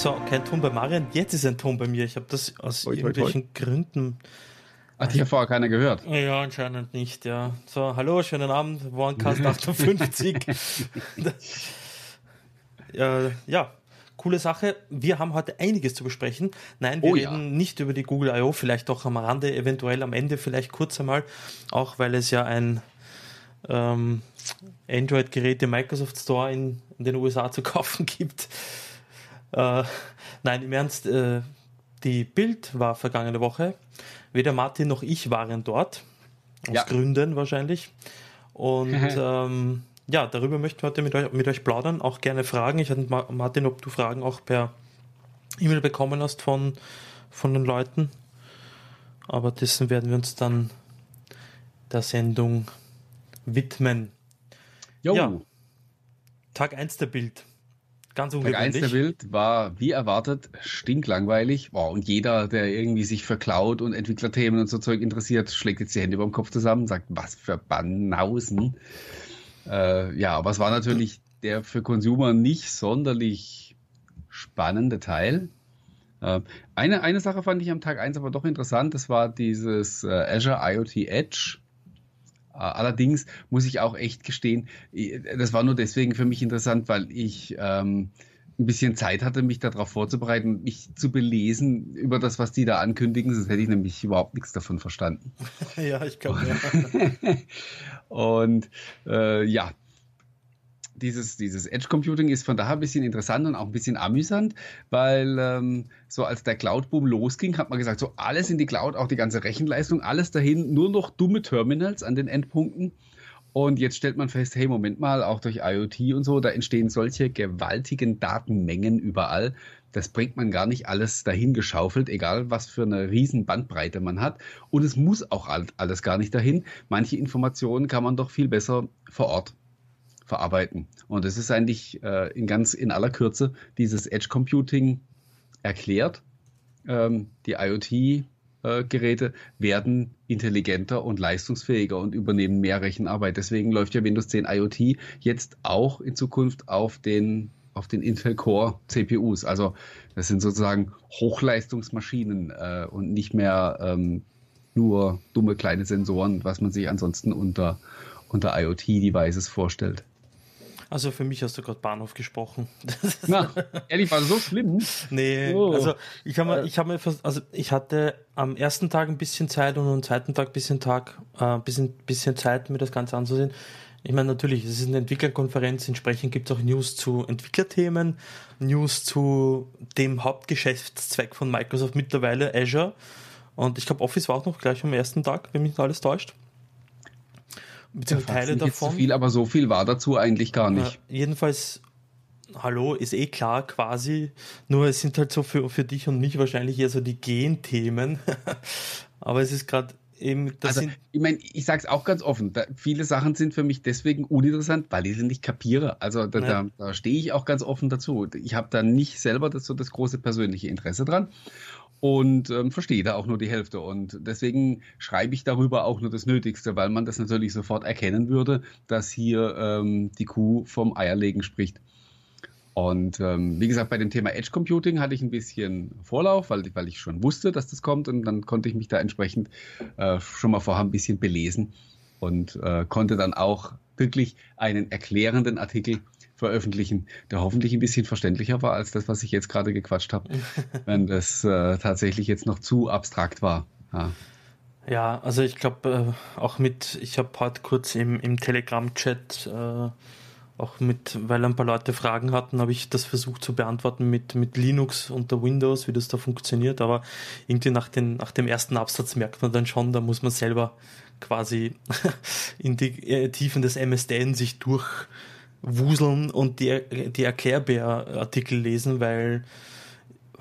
So, kein Ton bei Marian. Jetzt ist ein Ton bei mir. Ich habe das aus oi, irgendwelchen oi, oi. Gründen. Hat hier vorher keiner gehört? Ja, anscheinend nicht, ja. So, hallo, schönen Abend. Warncast 58. ja, ja, coole Sache. Wir haben heute einiges zu besprechen. Nein, wir oh, reden ja. nicht über die Google I.O., vielleicht doch am Rande, eventuell am Ende, vielleicht kurz einmal, auch weil es ja ein ähm, Android-Gerät im Microsoft Store in, in, den USA zu kaufen gibt. Äh, nein, im Ernst, äh, die Bild war vergangene Woche. Weder Martin noch ich waren dort. Aus ja. Gründen wahrscheinlich. Und ähm, ja, darüber möchten wir heute mit euch, mit euch plaudern. Auch gerne Fragen. Ich hatte Martin, ob du Fragen auch per E-Mail bekommen hast von, von den Leuten. Aber dessen werden wir uns dann der Sendung widmen. Jo. Ja, Tag 1 der Bild. Ganz ungewöhnlich. Tag 1 der Bild war, wie erwartet, stinklangweilig. Wow, und jeder, der irgendwie sich für Cloud und Entwicklerthemen und so Zeug interessiert, schlägt jetzt die Hände über dem Kopf zusammen, sagt, was für Banausen. Äh, ja, aber es war natürlich der für Consumer nicht sonderlich spannende Teil. Äh, eine, eine Sache fand ich am Tag 1 aber doch interessant, das war dieses äh, Azure IoT Edge. Äh, allerdings muss ich auch echt gestehen, das war nur deswegen für mich interessant, weil ich ähm, ein bisschen Zeit hatte, mich darauf vorzubereiten, mich zu belesen über das, was die da ankündigen, sonst hätte ich nämlich überhaupt nichts davon verstanden. ja, ich glaube ja. und äh, ja, dieses, dieses Edge Computing ist von daher ein bisschen interessant und auch ein bisschen amüsant, weil ähm, so als der Cloud-Boom losging, hat man gesagt, so alles in die Cloud, auch die ganze Rechenleistung, alles dahin, nur noch dumme Terminals an den Endpunkten. Und jetzt stellt man fest, hey, Moment mal, auch durch IoT und so, da entstehen solche gewaltigen Datenmengen überall. Das bringt man gar nicht alles dahin geschaufelt, egal was für eine riesen Bandbreite man hat. Und es muss auch alles gar nicht dahin. Manche Informationen kann man doch viel besser vor Ort verarbeiten. Und es ist eigentlich äh, in ganz in aller Kürze dieses Edge Computing erklärt. Ähm, die IoT äh, Geräte werden intelligenter und leistungsfähiger und übernehmen mehr Rechenarbeit. Deswegen läuft ja Windows 10 IoT jetzt auch in Zukunft auf den auf den Intel Core CPUs. Also das sind sozusagen Hochleistungsmaschinen äh, und nicht mehr ähm, nur dumme kleine Sensoren, was man sich ansonsten unter unter IoT-Devices vorstellt. Also für mich hast du gerade Bahnhof gesprochen. Na, ehrlich, war das so schlimm? Nee, oh. also ich habe ich habe mir also ich hatte am ersten Tag ein bisschen Zeit und am zweiten Tag ein bisschen Tag äh, bisschen bisschen Zeit mir das Ganze anzusehen. Ich meine, natürlich, es ist eine Entwicklerkonferenz, entsprechend gibt es auch News zu Entwicklerthemen, News zu dem Hauptgeschäftszweck von Microsoft mittlerweile, Azure. Und ich glaube, Office war auch noch gleich am ersten Tag, wenn mich nicht alles täuscht beziehungsweise Teile davon. Zu viel, aber so viel war dazu eigentlich gar nicht. Ja, jedenfalls, hallo, ist eh klar quasi. Nur es sind halt so für, für dich und mich wahrscheinlich eher so die Genthemen. aber es ist gerade eben, das also, ich meine, ich sage es auch ganz offen, da, viele Sachen sind für mich deswegen uninteressant, weil ich sie nicht kapiere. Also da, ja. da, da stehe ich auch ganz offen dazu. Ich habe da nicht selber das, so das große persönliche Interesse dran und ähm, verstehe da auch nur die Hälfte. Und deswegen schreibe ich darüber auch nur das Nötigste, weil man das natürlich sofort erkennen würde, dass hier ähm, die Kuh vom Eierlegen spricht. Und ähm, wie gesagt, bei dem Thema Edge Computing hatte ich ein bisschen Vorlauf, weil, weil ich schon wusste, dass das kommt und dann konnte ich mich da entsprechend äh, schon mal vorher ein bisschen belesen und äh, konnte dann auch wirklich einen erklärenden Artikel veröffentlichen, der hoffentlich ein bisschen verständlicher war als das, was ich jetzt gerade gequatscht habe, wenn das äh, tatsächlich jetzt noch zu abstrakt war. Ja. Ja, also ich glaube äh, auch mit, ich habe heute kurz im, im Telegram-Chat äh, auch mit, weil ein paar Leute Fragen hatten, habe ich das versucht zu beantworten mit, mit Linux unter Windows, wie das da funktioniert. Aber irgendwie nach, den, nach dem ersten Absatz merkt man dann schon, da muss man selber quasi in die äh, Tiefen des MSDN sich durch wuseln und die, die Erklärbär-Artikel lesen, weil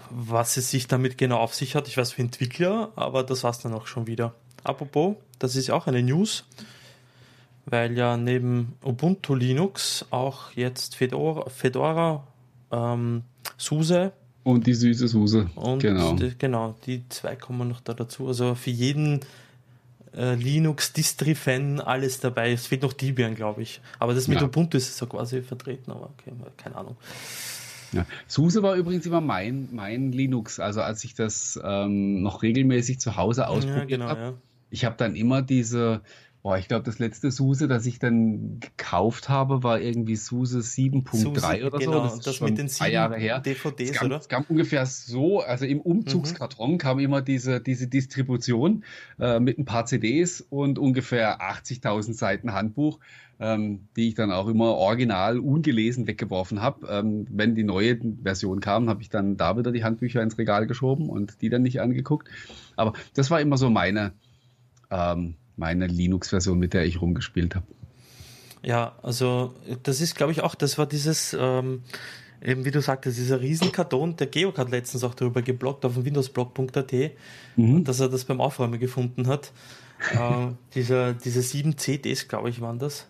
was es sich damit genau auf sich hat, ich weiß für Entwickler, aber das war's dann auch schon wieder. Apropos, das ist auch eine News, weil ja neben Ubuntu Linux auch jetzt Fedora, Fedora ähm, SUSE und die süße SUSE, und genau. Die, genau, die zwei kommen noch da dazu. Also für jeden äh, Linux, Distri-Fan, alles dabei. Es fehlt noch Debian, glaube ich. Aber das mit ja. Ubuntu ist so quasi vertreten, aber okay, keine Ahnung. Ja. SUSE war übrigens immer mein, mein Linux, also als ich das ähm, noch regelmäßig zu Hause ausprobiert ja, genau, habe. Ja. Ich habe dann immer diese, Boah, ich glaube, das letzte SUSE, das ich dann gekauft habe, war irgendwie SUSE 7.3 oder genau, so. Das, das mit den sieben Jahre her. DVDs, es kam, oder? Es kam ungefähr so, also im Umzugskarton mhm. kam immer diese, diese Distribution äh, mit ein paar CDs und ungefähr 80.000 Seiten Handbuch, ähm, die ich dann auch immer original ungelesen weggeworfen habe. Ähm, wenn die neue Version kam, habe ich dann da wieder die Handbücher ins Regal geschoben und die dann nicht angeguckt. Aber das war immer so meine... Ähm, meine Linux-Version, mit der ich rumgespielt habe. Ja, also das ist, glaube ich, auch, das war dieses, ähm, eben wie du sagtest, dieser Riesenkarton, der Georg hat letztens auch darüber geblockt auf windowsblog.at, mhm. dass er das beim Aufräumen gefunden hat. äh, dieser, diese sieben CDs, glaube ich, waren das.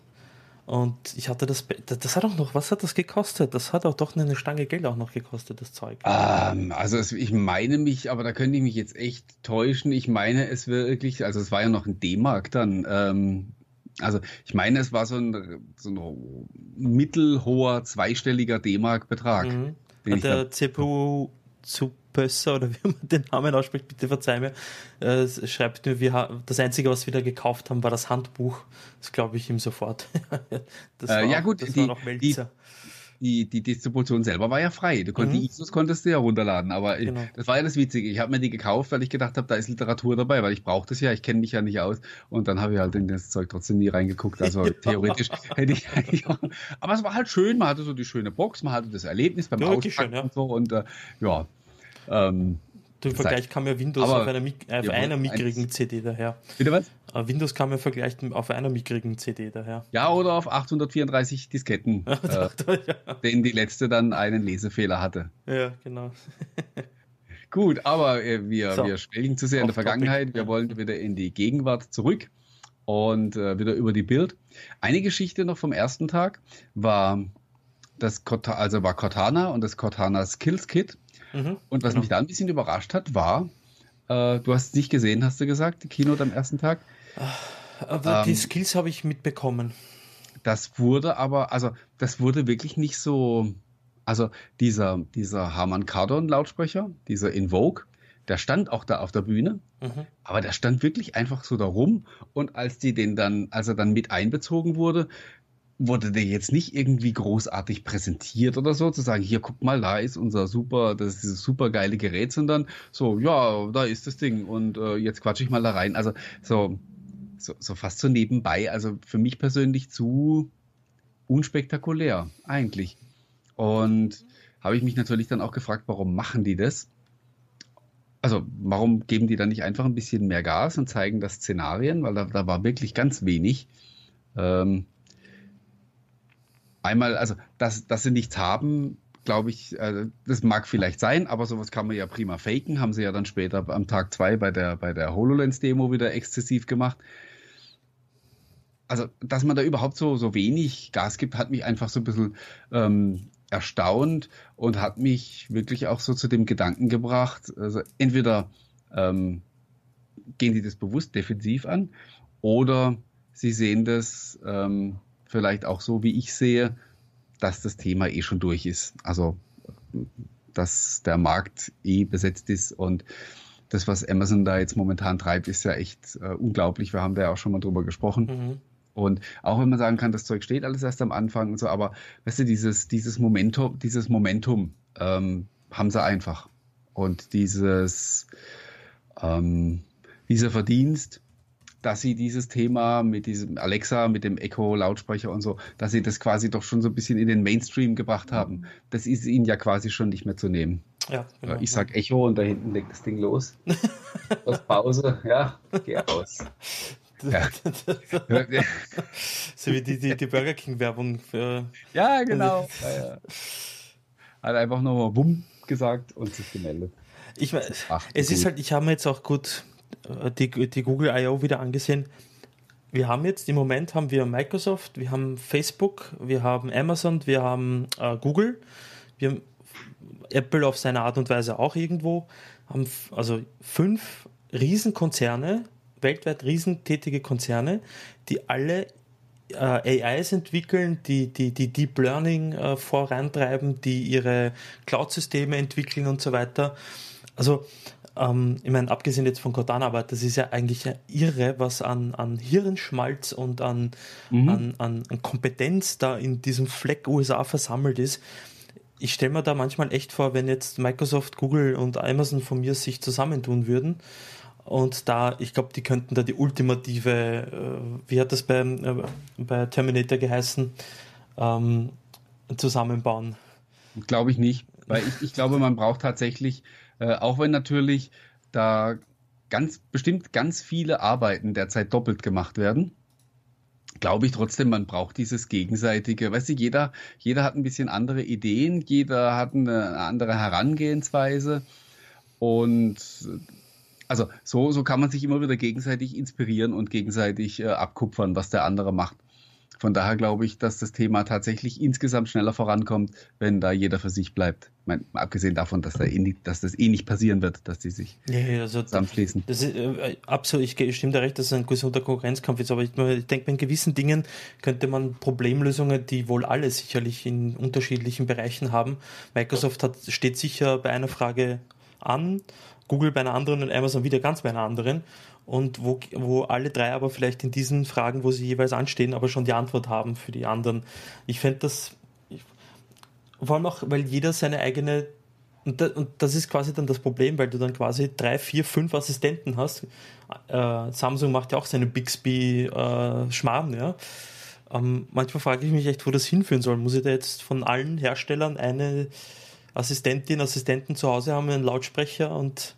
Und ich hatte das, das hat auch noch, was hat das gekostet? Das hat auch doch eine Stange Geld auch noch gekostet, das Zeug. Ähm, also es, ich meine mich, aber da könnte ich mich jetzt echt täuschen. Ich meine es wirklich, also es war ja noch ein D-Mark dann. Ähm, also ich meine, es war so ein, so ein mittelhoher zweistelliger D-Mark-Betrag. Mhm. Der CPU zu Pösser oder wie man den Namen ausspricht, bitte verzeih mir, äh, schreibt mir, wir das Einzige, was wir da gekauft haben, war das Handbuch. Das glaube ich ihm sofort. das äh, ja gut, das die, war noch Melzer. Die, die, Distribution selber war ja frei. Du konntest, mhm. die ISOs konntest du ja runterladen, aber genau. ich, das war ja das Witzige. Ich habe mir die gekauft, weil ich gedacht habe, da ist Literatur dabei, weil ich brauche das ja, ich kenne mich ja nicht aus und dann habe ich halt in das Zeug trotzdem nie reingeguckt. Also theoretisch hätte ich eigentlich auch, aber es war halt schön, man hatte so die schöne Box, man hatte das Erlebnis beim ja, Auspacken ja. und so und äh, ja, ähm, Im Vergleich kam ja Windows auf einer, auf ja, einer mickrigen CD daher. Bitte was? Äh, Windows kam ja im Vergleich auf einer mickrigen CD daher. Ja, oder auf 834 Disketten, äh, ja. denen die letzte dann einen Lesefehler hatte. Ja, genau. Gut, aber äh, wir, so. wir schwelgen zu sehr in der Vergangenheit. Topic. Wir wollen wieder in die Gegenwart zurück und äh, wieder über die Bild. Eine Geschichte noch vom ersten Tag war das also war Cortana und das Cortana Skills Kit. Mhm, und was genau. mich da ein bisschen überrascht hat, war, äh, du hast es nicht gesehen, hast du gesagt, die Keynote am ersten Tag. Aber ähm, die Skills habe ich mitbekommen. Das wurde aber, also das wurde wirklich nicht so, also dieser, dieser Harman Kardon Lautsprecher, dieser Invoke, der stand auch da auf der Bühne, mhm. aber der stand wirklich einfach so da rum und als die den dann, als er dann mit einbezogen wurde, wurde der jetzt nicht irgendwie großartig präsentiert oder so, zu sagen, hier guck mal, da ist unser super, das ist dieses super geile Gerät, sondern so, ja, da ist das Ding und äh, jetzt quatsche ich mal da rein. Also so, so, so fast so nebenbei, also für mich persönlich zu unspektakulär eigentlich. Und habe ich mich natürlich dann auch gefragt, warum machen die das? Also, warum geben die dann nicht einfach ein bisschen mehr Gas und zeigen das Szenarien? Weil da, da war wirklich ganz wenig. Ähm, einmal, also, dass, dass sie nichts haben, glaube ich, äh, das mag vielleicht sein, aber sowas kann man ja prima faken. Haben sie ja dann später am Tag zwei bei der, bei der HoloLens-Demo wieder exzessiv gemacht. Also, dass man da überhaupt so, so wenig Gas gibt, hat mich einfach so ein bisschen ähm, erstaunt und hat mich wirklich auch so zu dem Gedanken gebracht, also entweder ähm, gehen die das bewusst defensiv an oder sie sehen das ähm, vielleicht auch so, wie ich sehe, dass das Thema eh schon durch ist. Also, dass der Markt eh besetzt ist und das, was Amazon da jetzt momentan treibt, ist ja echt äh, unglaublich. Wir haben da ja auch schon mal drüber gesprochen. Mhm. Und auch wenn man sagen kann, das Zeug steht alles erst am Anfang und so, aber weißt du, dieses, dieses Momentum, dieses Momentum ähm, haben sie einfach. Und dieses, ähm, dieser Verdienst, dass sie dieses Thema mit diesem Alexa, mit dem Echo-Lautsprecher und so, dass sie das quasi doch schon so ein bisschen in den Mainstream gebracht haben. Das ist ihnen ja quasi schon nicht mehr zu nehmen. Ja, genau. Ich sag Echo und da hinten legt das Ding los. Aus Pause, ja, geh raus. Ja. so wie die, die, die Burger King-Werbung für. Ja, genau. Ja, ja. Hat einfach nochmal Bumm gesagt und sich gemeldet. Ich meine, es ist halt, ich habe mir jetzt auch gut die, die Google I.O. wieder angesehen. Wir haben jetzt im Moment haben wir Microsoft, wir haben Facebook, wir haben Amazon, wir haben äh, Google, wir haben Apple auf seine Art und Weise auch irgendwo, haben also fünf Riesenkonzerne, weltweit riesentätige Konzerne, die alle äh, AIs entwickeln, die, die, die Deep Learning äh, vorantreiben, die ihre Cloud-Systeme entwickeln und so weiter. Also, ähm, ich meine, abgesehen jetzt von Cortana, aber das ist ja eigentlich irre, was an, an Hirnschmalz und an, mhm. an, an, an Kompetenz da in diesem Fleck USA versammelt ist ich stelle mir da manchmal echt vor, wenn jetzt Microsoft, Google und Amazon von mir sich zusammentun würden und da, ich glaube, die könnten da die ultimative, äh, wie hat das bei, äh, bei Terminator geheißen, ähm, zusammenbauen. Glaube ich nicht, weil ich, ich glaube, man braucht tatsächlich, äh, auch wenn natürlich da ganz bestimmt ganz viele Arbeiten derzeit doppelt gemacht werden, glaube ich trotzdem, man braucht dieses gegenseitige, weißt du, jeder, jeder hat ein bisschen andere Ideen, jeder hat eine andere Herangehensweise und also so, so kann man sich immer wieder gegenseitig inspirieren und gegenseitig äh, abkupfern, was der andere macht. Von daher glaube ich, dass das Thema tatsächlich insgesamt schneller vorankommt, wenn da jeder für sich bleibt. Meine, abgesehen davon, dass, da eh nicht, dass, das eh nicht passieren wird, dass die sich ja, also zusammenschließen. Das ist, äh, absolut, ich stimme da recht, dass es ein gesunder Konkurrenzkampf ist, aber ich, ich denke, bei gewissen Dingen könnte man Problemlösungen, die wohl alle sicherlich in unterschiedlichen Bereichen haben. Microsoft hat, steht sicher bei einer Frage an Google bei einer anderen und Amazon wieder ganz bei einer anderen. Und wo, wo alle drei aber vielleicht in diesen Fragen, wo sie jeweils anstehen, aber schon die Antwort haben für die anderen. Ich fände das, vor allem auch, weil jeder seine eigene, und, da, und das ist quasi dann das Problem, weil du dann quasi drei, vier, fünf Assistenten hast. Äh, Samsung macht ja auch seine Bixby-Schmarrn, äh, ja. Ähm, manchmal frage ich mich echt, wo das hinführen soll. Muss ich da jetzt von allen Herstellern eine Assistentin, Assistenten zu Hause haben, einen Lautsprecher und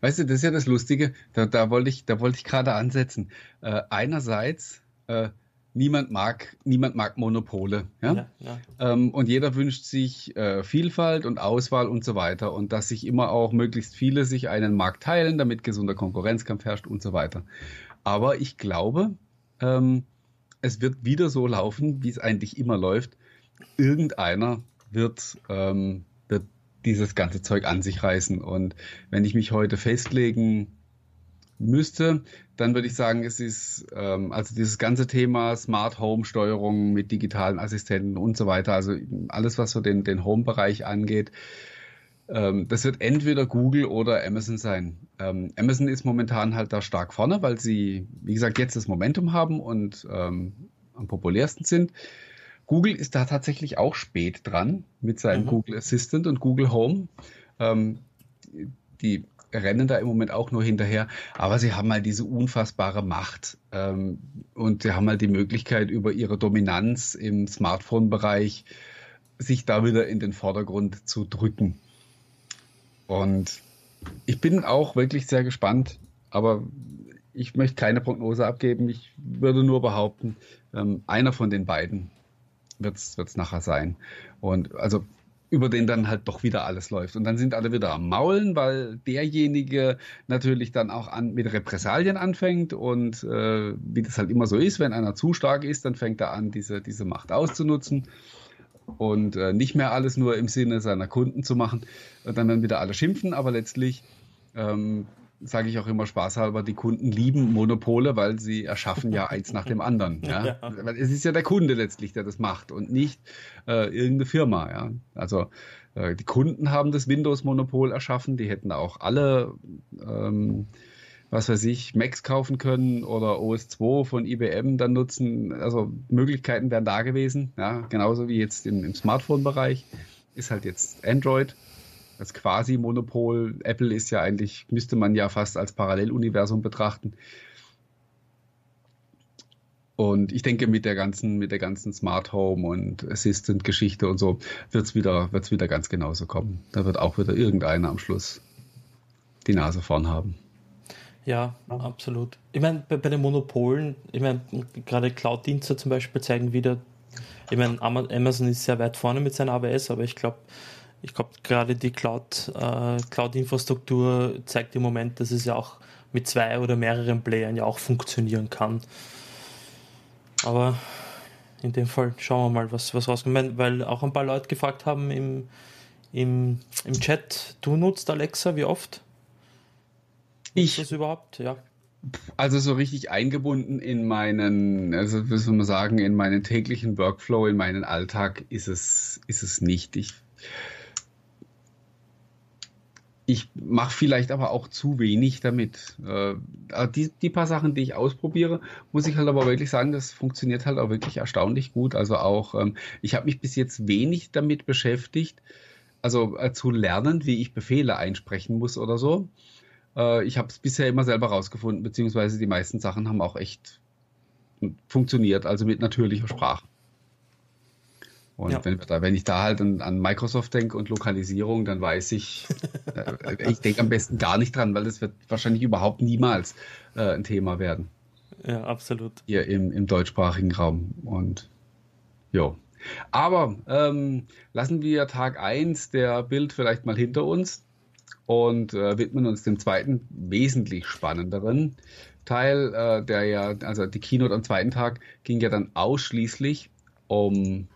Weißt du, das ist ja das Lustige, da, da wollte ich, da ich gerade ansetzen. Äh, einerseits, äh, niemand mag, niemand mag Monopole, ja? ja, ja. Ähm, und jeder wünscht sich äh, Vielfalt und Auswahl und so weiter und dass sich immer auch möglichst viele sich einen Markt teilen, damit gesunder Konkurrenzkampf herrscht und so weiter. Aber ich glaube, ähm, es wird wieder so laufen, wie es eigentlich immer läuft. Irgendeiner wird ähm, dieses ganze Zeug an sich reißen. Und wenn ich mich heute festlegen müsste, dann würde ich sagen, es ist ähm, also dieses ganze Thema Smart Home Steuerung mit digitalen Assistenten und so weiter, also alles, was so den, den Home-Bereich angeht, ähm, das wird entweder Google oder Amazon sein. Ähm, Amazon ist momentan halt da stark vorne, weil sie, wie gesagt, jetzt das Momentum haben und ähm, am populärsten sind. Google ist da tatsächlich auch spät dran mit seinem mhm. Google Assistant und Google Home. Ähm, die rennen da im Moment auch nur hinterher, aber sie haben halt diese unfassbare Macht ähm, und sie haben halt die Möglichkeit über ihre Dominanz im Smartphone-Bereich sich da wieder in den Vordergrund zu drücken. Und ich bin auch wirklich sehr gespannt, aber ich möchte keine Prognose abgeben. Ich würde nur behaupten, ähm, einer von den beiden wird es nachher sein. Und also über den dann halt doch wieder alles läuft. Und dann sind alle wieder am Maulen, weil derjenige natürlich dann auch an, mit Repressalien anfängt und äh, wie das halt immer so ist, wenn einer zu stark ist, dann fängt er an, diese, diese Macht auszunutzen und äh, nicht mehr alles nur im Sinne seiner Kunden zu machen. Und dann werden wieder alle schimpfen, aber letztlich ähm, sage ich auch immer spaßhalber, die Kunden lieben Monopole, weil sie erschaffen ja eins nach dem anderen. Ja? ja. Es ist ja der Kunde letztlich, der das macht und nicht äh, irgendeine Firma. Ja? Also äh, die Kunden haben das Windows-Monopol erschaffen, die hätten auch alle, ähm, was weiß ich, Macs kaufen können oder OS2 von IBM dann nutzen. Also Möglichkeiten wären da gewesen, ja? genauso wie jetzt im, im Smartphone-Bereich ist halt jetzt Android als quasi Monopol. Apple ist ja eigentlich, müsste man ja fast als Paralleluniversum betrachten. Und ich denke, mit der ganzen, mit der ganzen Smart Home und Assistant-Geschichte und so wird es wieder, wird's wieder ganz genauso kommen. Da wird auch wieder irgendeiner am Schluss die Nase vorn haben. Ja, absolut. Ich meine, bei, bei, den Monopolen, ich meine, gerade Cloud-Dienste zum Beispiel zeigen wieder, ich meine, Amazon ist sehr weit vorne mit seiner AWS, aber ich glaube, ich glaube, gerade die Cloud, äh, Cloud-Infrastruktur zeigt im Moment, dass es ja auch mit zwei oder mehreren Playern ja auch funktionieren kann. Aber in dem Fall schauen wir mal, was, was rauskommt. Weil auch ein paar Leute gefragt haben im, im, im Chat, du nutzt Alexa, wie oft? Ich. Das überhaupt, ja. Also so richtig eingebunden in meinen, also wie soll man sagen, in meinen täglichen Workflow, in meinen Alltag ist es, ist es nicht. Ich, ich mache vielleicht aber auch zu wenig damit. Äh, die, die paar Sachen, die ich ausprobiere, muss ich halt aber wirklich sagen, das funktioniert halt auch wirklich erstaunlich gut. Also auch, ähm, ich habe mich bis jetzt wenig damit beschäftigt, also äh, zu lernen, wie ich Befehle einsprechen muss oder so. Äh, ich habe es bisher immer selber rausgefunden, beziehungsweise die meisten Sachen haben auch echt funktioniert, also mit natürlicher Sprache. Und ja. wenn, wenn, ich da halt an, an Microsoft denke und Lokalisierung, dann weiß ich, äh, ich denke am besten gar nicht dran, weil das wird wahrscheinlich überhaupt niemals äh, ein Thema werden. Ja, absolut. Hier im, im deutschsprachigen Raum. Und jo. Aber ähm, lassen wir Tag 1 der Bild vielleicht mal hinter uns und äh, widmen uns dem zweiten, wesentlich spannenderen Teil, äh, der ja, also die Keynote am zweiten Tag ging ja dann ausschließlich um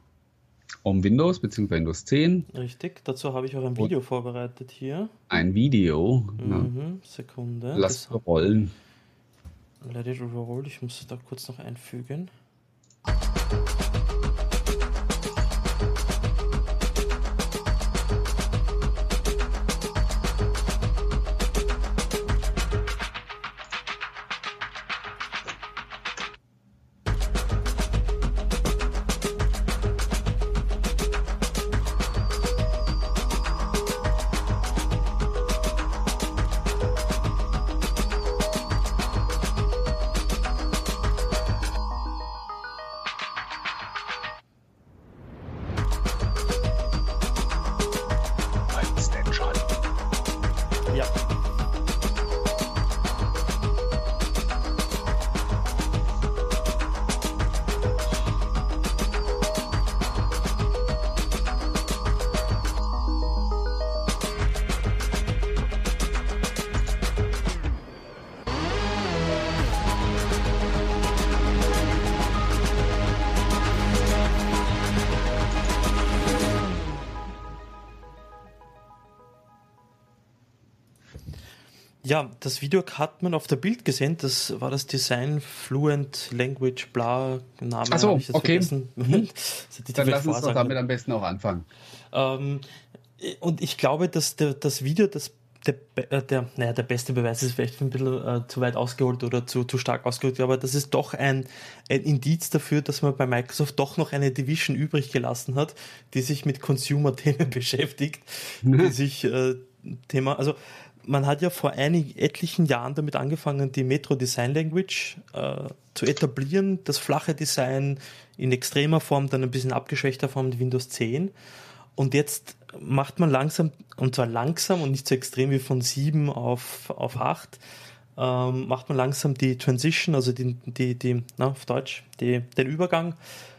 um Windows bzw. Windows 10. Richtig, dazu habe ich auch ein Video Und vorbereitet hier. Ein Video. Mhm, Sekunde. Lass das rollen. Let it roll, ich muss es da kurz noch einfügen. Das Video hat man auf der Bild gesehen. Das war das Design Fluent Language Bla Name. Achso, okay. Mhm. Dann lass uns doch damit am besten auch anfangen. Ähm, und ich glaube, dass der, das Video das der, äh, der, naja, der beste Beweis ist vielleicht ein bisschen äh, zu weit ausgeholt oder zu, zu stark ausgeholt, aber das ist doch ein, ein Indiz dafür, dass man bei Microsoft doch noch eine Division übrig gelassen hat, die sich mit Consumer-Themen beschäftigt, die sich äh, Thema, also man hat ja vor einigen etlichen Jahren damit angefangen, die Metro Design Language äh, zu etablieren, das flache Design in extremer Form, dann ein bisschen abgeschwächter Form mit Windows 10. Und jetzt macht man langsam, und zwar langsam und nicht so extrem wie von 7 auf, auf 8, ähm, macht man langsam die Transition, also die, die, die na, auf Deutsch, die, den Übergang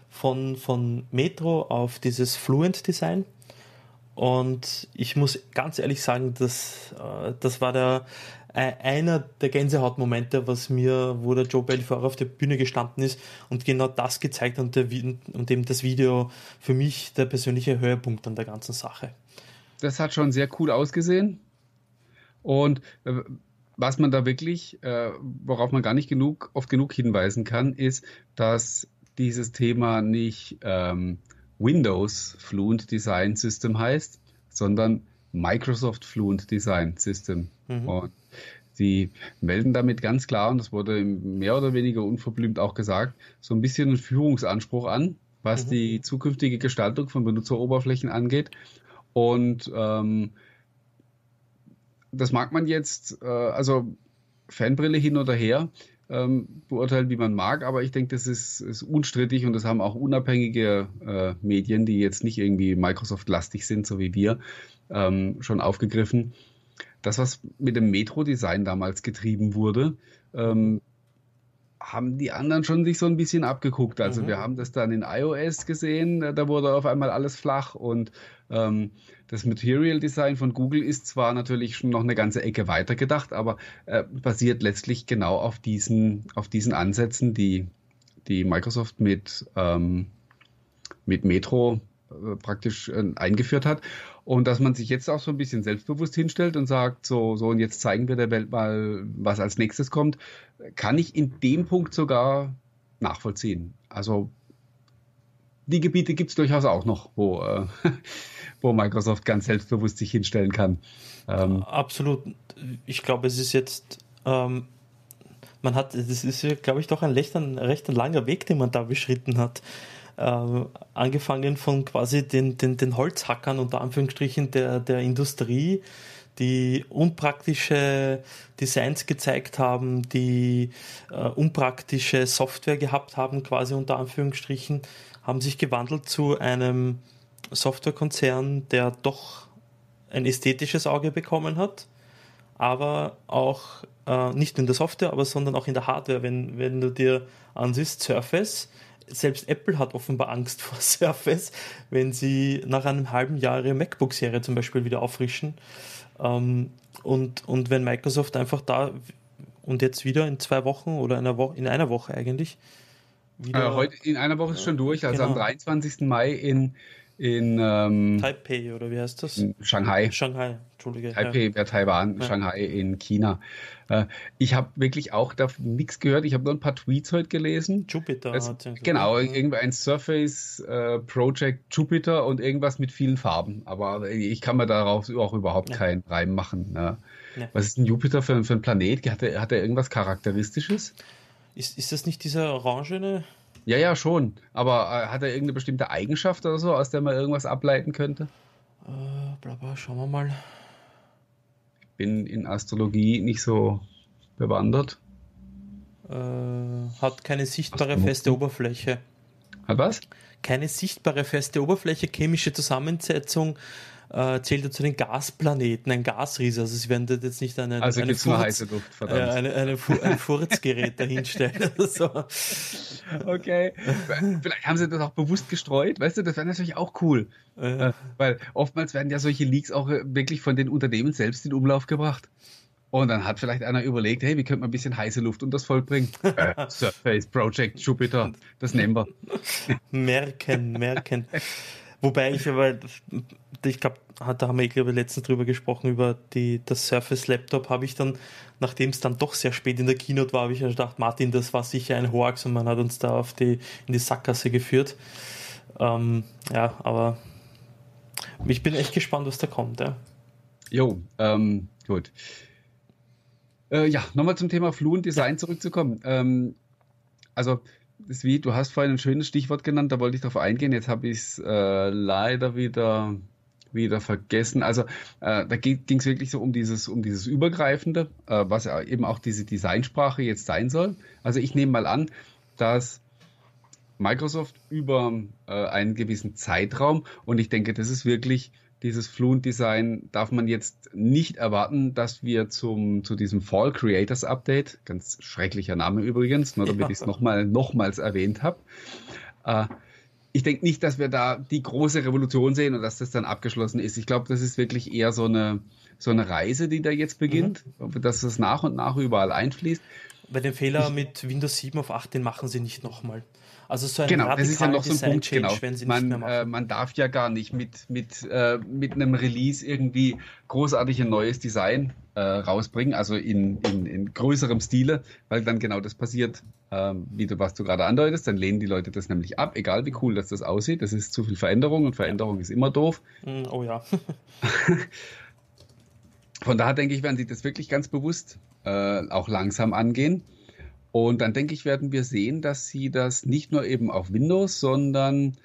von, von Metro auf dieses Fluent Design. Und ich muss ganz ehrlich sagen, das, äh, das war der, äh, einer der Gänsehautmomente, was mir, wo der Joe Belfort auf der Bühne gestanden ist und genau das gezeigt hat und, der, und eben das Video für mich der persönliche Höhepunkt an der ganzen Sache. Das hat schon sehr cool ausgesehen. Und äh, was man da wirklich, worauf man gar nicht genug, oft genug hinweisen kann, ist, dass dieses Thema nicht ähm, Windows Fluent Design System heißt, sondern Microsoft Fluent Design System. Mhm. Und sie melden damit ganz klar, und das wurde mehr oder weniger unverblümt auch gesagt, so ein bisschen einen Führungsanspruch an, was mhm. die zukünftige Gestaltung von Benutzeroberflächen angeht. Und ähm, das mag man jetzt, äh, also Fanbrille hin oder her, ähm, beurteilen, wie man mag, aber ich denke, das ist, ist, unstrittig und das haben auch unabhängige äh, Medien, die jetzt nicht irgendwie Microsoft-lastig sind, so wie wir, ähm, schon aufgegriffen. Das, was mit dem Metro-Design damals getrieben wurde, ähm, haben die anderen schon sich so ein bisschen abgeguckt. Also mhm. wir haben das dann in iOS gesehen, da wurde auf einmal alles flach und ähm, das Material Design von Google ist zwar natürlich schon noch eine ganze Ecke weiter gedacht, aber äh, basiert letztlich genau auf diesen, auf diesen Ansätzen, die, die Microsoft mit, ähm, mit Metro äh, praktisch äh, eingeführt hat. Und dass man sich jetzt auch so ein bisschen selbstbewusst hinstellt und sagt, so, so, und jetzt zeigen wir der Welt mal, was als nächstes kommt, kann ich in dem Punkt sogar nachvollziehen. Also die Gebiete gibt es durchaus auch noch, wo, äh, wo Microsoft ganz selbstbewusst sich hinstellen kann. Ähm, Absolut. Ich glaube, es ist jetzt, ähm, man hat, das ist, glaube ich, doch ein recht, ein recht langer Weg, den man da beschritten hat. Äh, angefangen von quasi den, den, den Holzhackern unter Anführungsstrichen der, der Industrie, die unpraktische Designs gezeigt haben, die äh, unpraktische Software gehabt haben, quasi unter Anführungsstrichen, haben sich gewandelt zu einem Softwarekonzern, der doch ein ästhetisches Auge bekommen hat, aber auch äh, nicht nur in der Software, aber sondern auch in der Hardware. Wenn, wenn du dir ansiehst, Surface, selbst Apple hat offenbar Angst vor Surface, wenn sie nach einem halben Jahr ihre MacBook-Serie zum Beispiel wieder auffrischen. Ähm, und, und wenn Microsoft einfach da und jetzt wieder in zwei Wochen oder einer Woche, in einer Woche eigentlich. Wieder, äh, heute in einer Woche ist schon durch, also genau. am 23. Mai in in ähm, Taipei oder wie heißt das? Shanghai. Shanghai, Entschuldige. Taipei ja. wäre Taiwan, ja. Shanghai in China. Äh, ich habe wirklich auch da nichts gehört. Ich habe nur ein paar Tweets heute gelesen. Jupiter das, hat Genau, ja. irgendwie ein Surface äh, Project Jupiter und irgendwas mit vielen Farben. Aber ich kann mir darauf auch überhaupt keinen Reim machen. Ne? Was ist ein Jupiter für, für ein Planet? Hat er, hat er irgendwas Charakteristisches? Ist, ist das nicht dieser orangene? Ja, ja, schon. Aber äh, hat er irgendeine bestimmte Eigenschaft oder so, aus der man irgendwas ableiten könnte? Äh, bla, bla, schauen wir mal. Bin in Astrologie nicht so bewandert. Äh, hat keine sichtbare Astronomie. feste Oberfläche. Hat was? Keine sichtbare feste Oberfläche, chemische Zusammensetzung, äh, zählt er zu den Gasplaneten, ein Gasriese. Also sie werden dort jetzt nicht eine, also eine, Furz, heiße Luft, verdammt. Äh, eine, eine, ein Furzgerät dahinstellen oder so. Okay. Vielleicht haben sie das auch bewusst gestreut, weißt du, das wäre natürlich auch cool. Äh. Weil oftmals werden ja solche Leaks auch äh, wirklich von den Unternehmen selbst in Umlauf gebracht. Und dann hat vielleicht einer überlegt, hey, wie könnte man ein bisschen heiße Luft unter das Volk bringen? äh, Surface Project Jupiter, das nehmen wir. merken, merken. Wobei ich aber, ich glaube, da haben wir, glaube, letztens drüber gesprochen, über die, das Surface Laptop, habe ich dann, nachdem es dann doch sehr spät in der Keynote war, habe ich gedacht, Martin, das war sicher ein Hoax und man hat uns da auf die, in die Sackgasse geführt. Ähm, ja, aber ich bin echt gespannt, was da kommt. Ja. Jo, ähm, gut. Äh, ja, nochmal zum Thema Fluent Design zurückzukommen. Ähm, also ist wie, du hast vorhin ein schönes Stichwort genannt, da wollte ich darauf eingehen, jetzt habe ich es äh, leider wieder, wieder vergessen. Also äh, da ging es wirklich so um dieses, um dieses Übergreifende, äh, was eben auch diese Designsprache jetzt sein soll. Also ich nehme mal an, dass Microsoft über äh, einen gewissen Zeitraum, und ich denke, das ist wirklich dieses Fluent Design darf man jetzt nicht erwarten, dass wir zum, zu diesem Fall Creators Update, ganz schrecklicher Name übrigens, nur damit ja. ich es nochmal, nochmals erwähnt habe. Äh, ich denke nicht, dass wir da die große Revolution sehen und dass das dann abgeschlossen ist. Ich glaube, das ist wirklich eher so eine, so eine Reise, die da jetzt beginnt, mhm. dass das nach und nach überall einfließt. Bei dem Fehler mit Windows 7 auf 8, den machen sie nicht nochmal. Also so ein genau, das ist ja noch so ein Punkt, genau. man, äh, man darf ja gar nicht mit, mit, äh, mit einem Release irgendwie großartig ein neues Design äh, rausbringen, also in, in, in größerem Stile, weil dann genau das passiert, ähm, wie du was du gerade andeutest, dann lehnen die Leute das nämlich ab, egal wie cool dass das aussieht. Das ist zu viel Veränderung und Veränderung ist immer doof. Mm, oh ja. Von daher denke ich, werden sie das wirklich ganz bewusst äh, auch langsam angehen. Und dann denke ich, werden wir sehen, dass sie das nicht nur eben auf Windows, sondern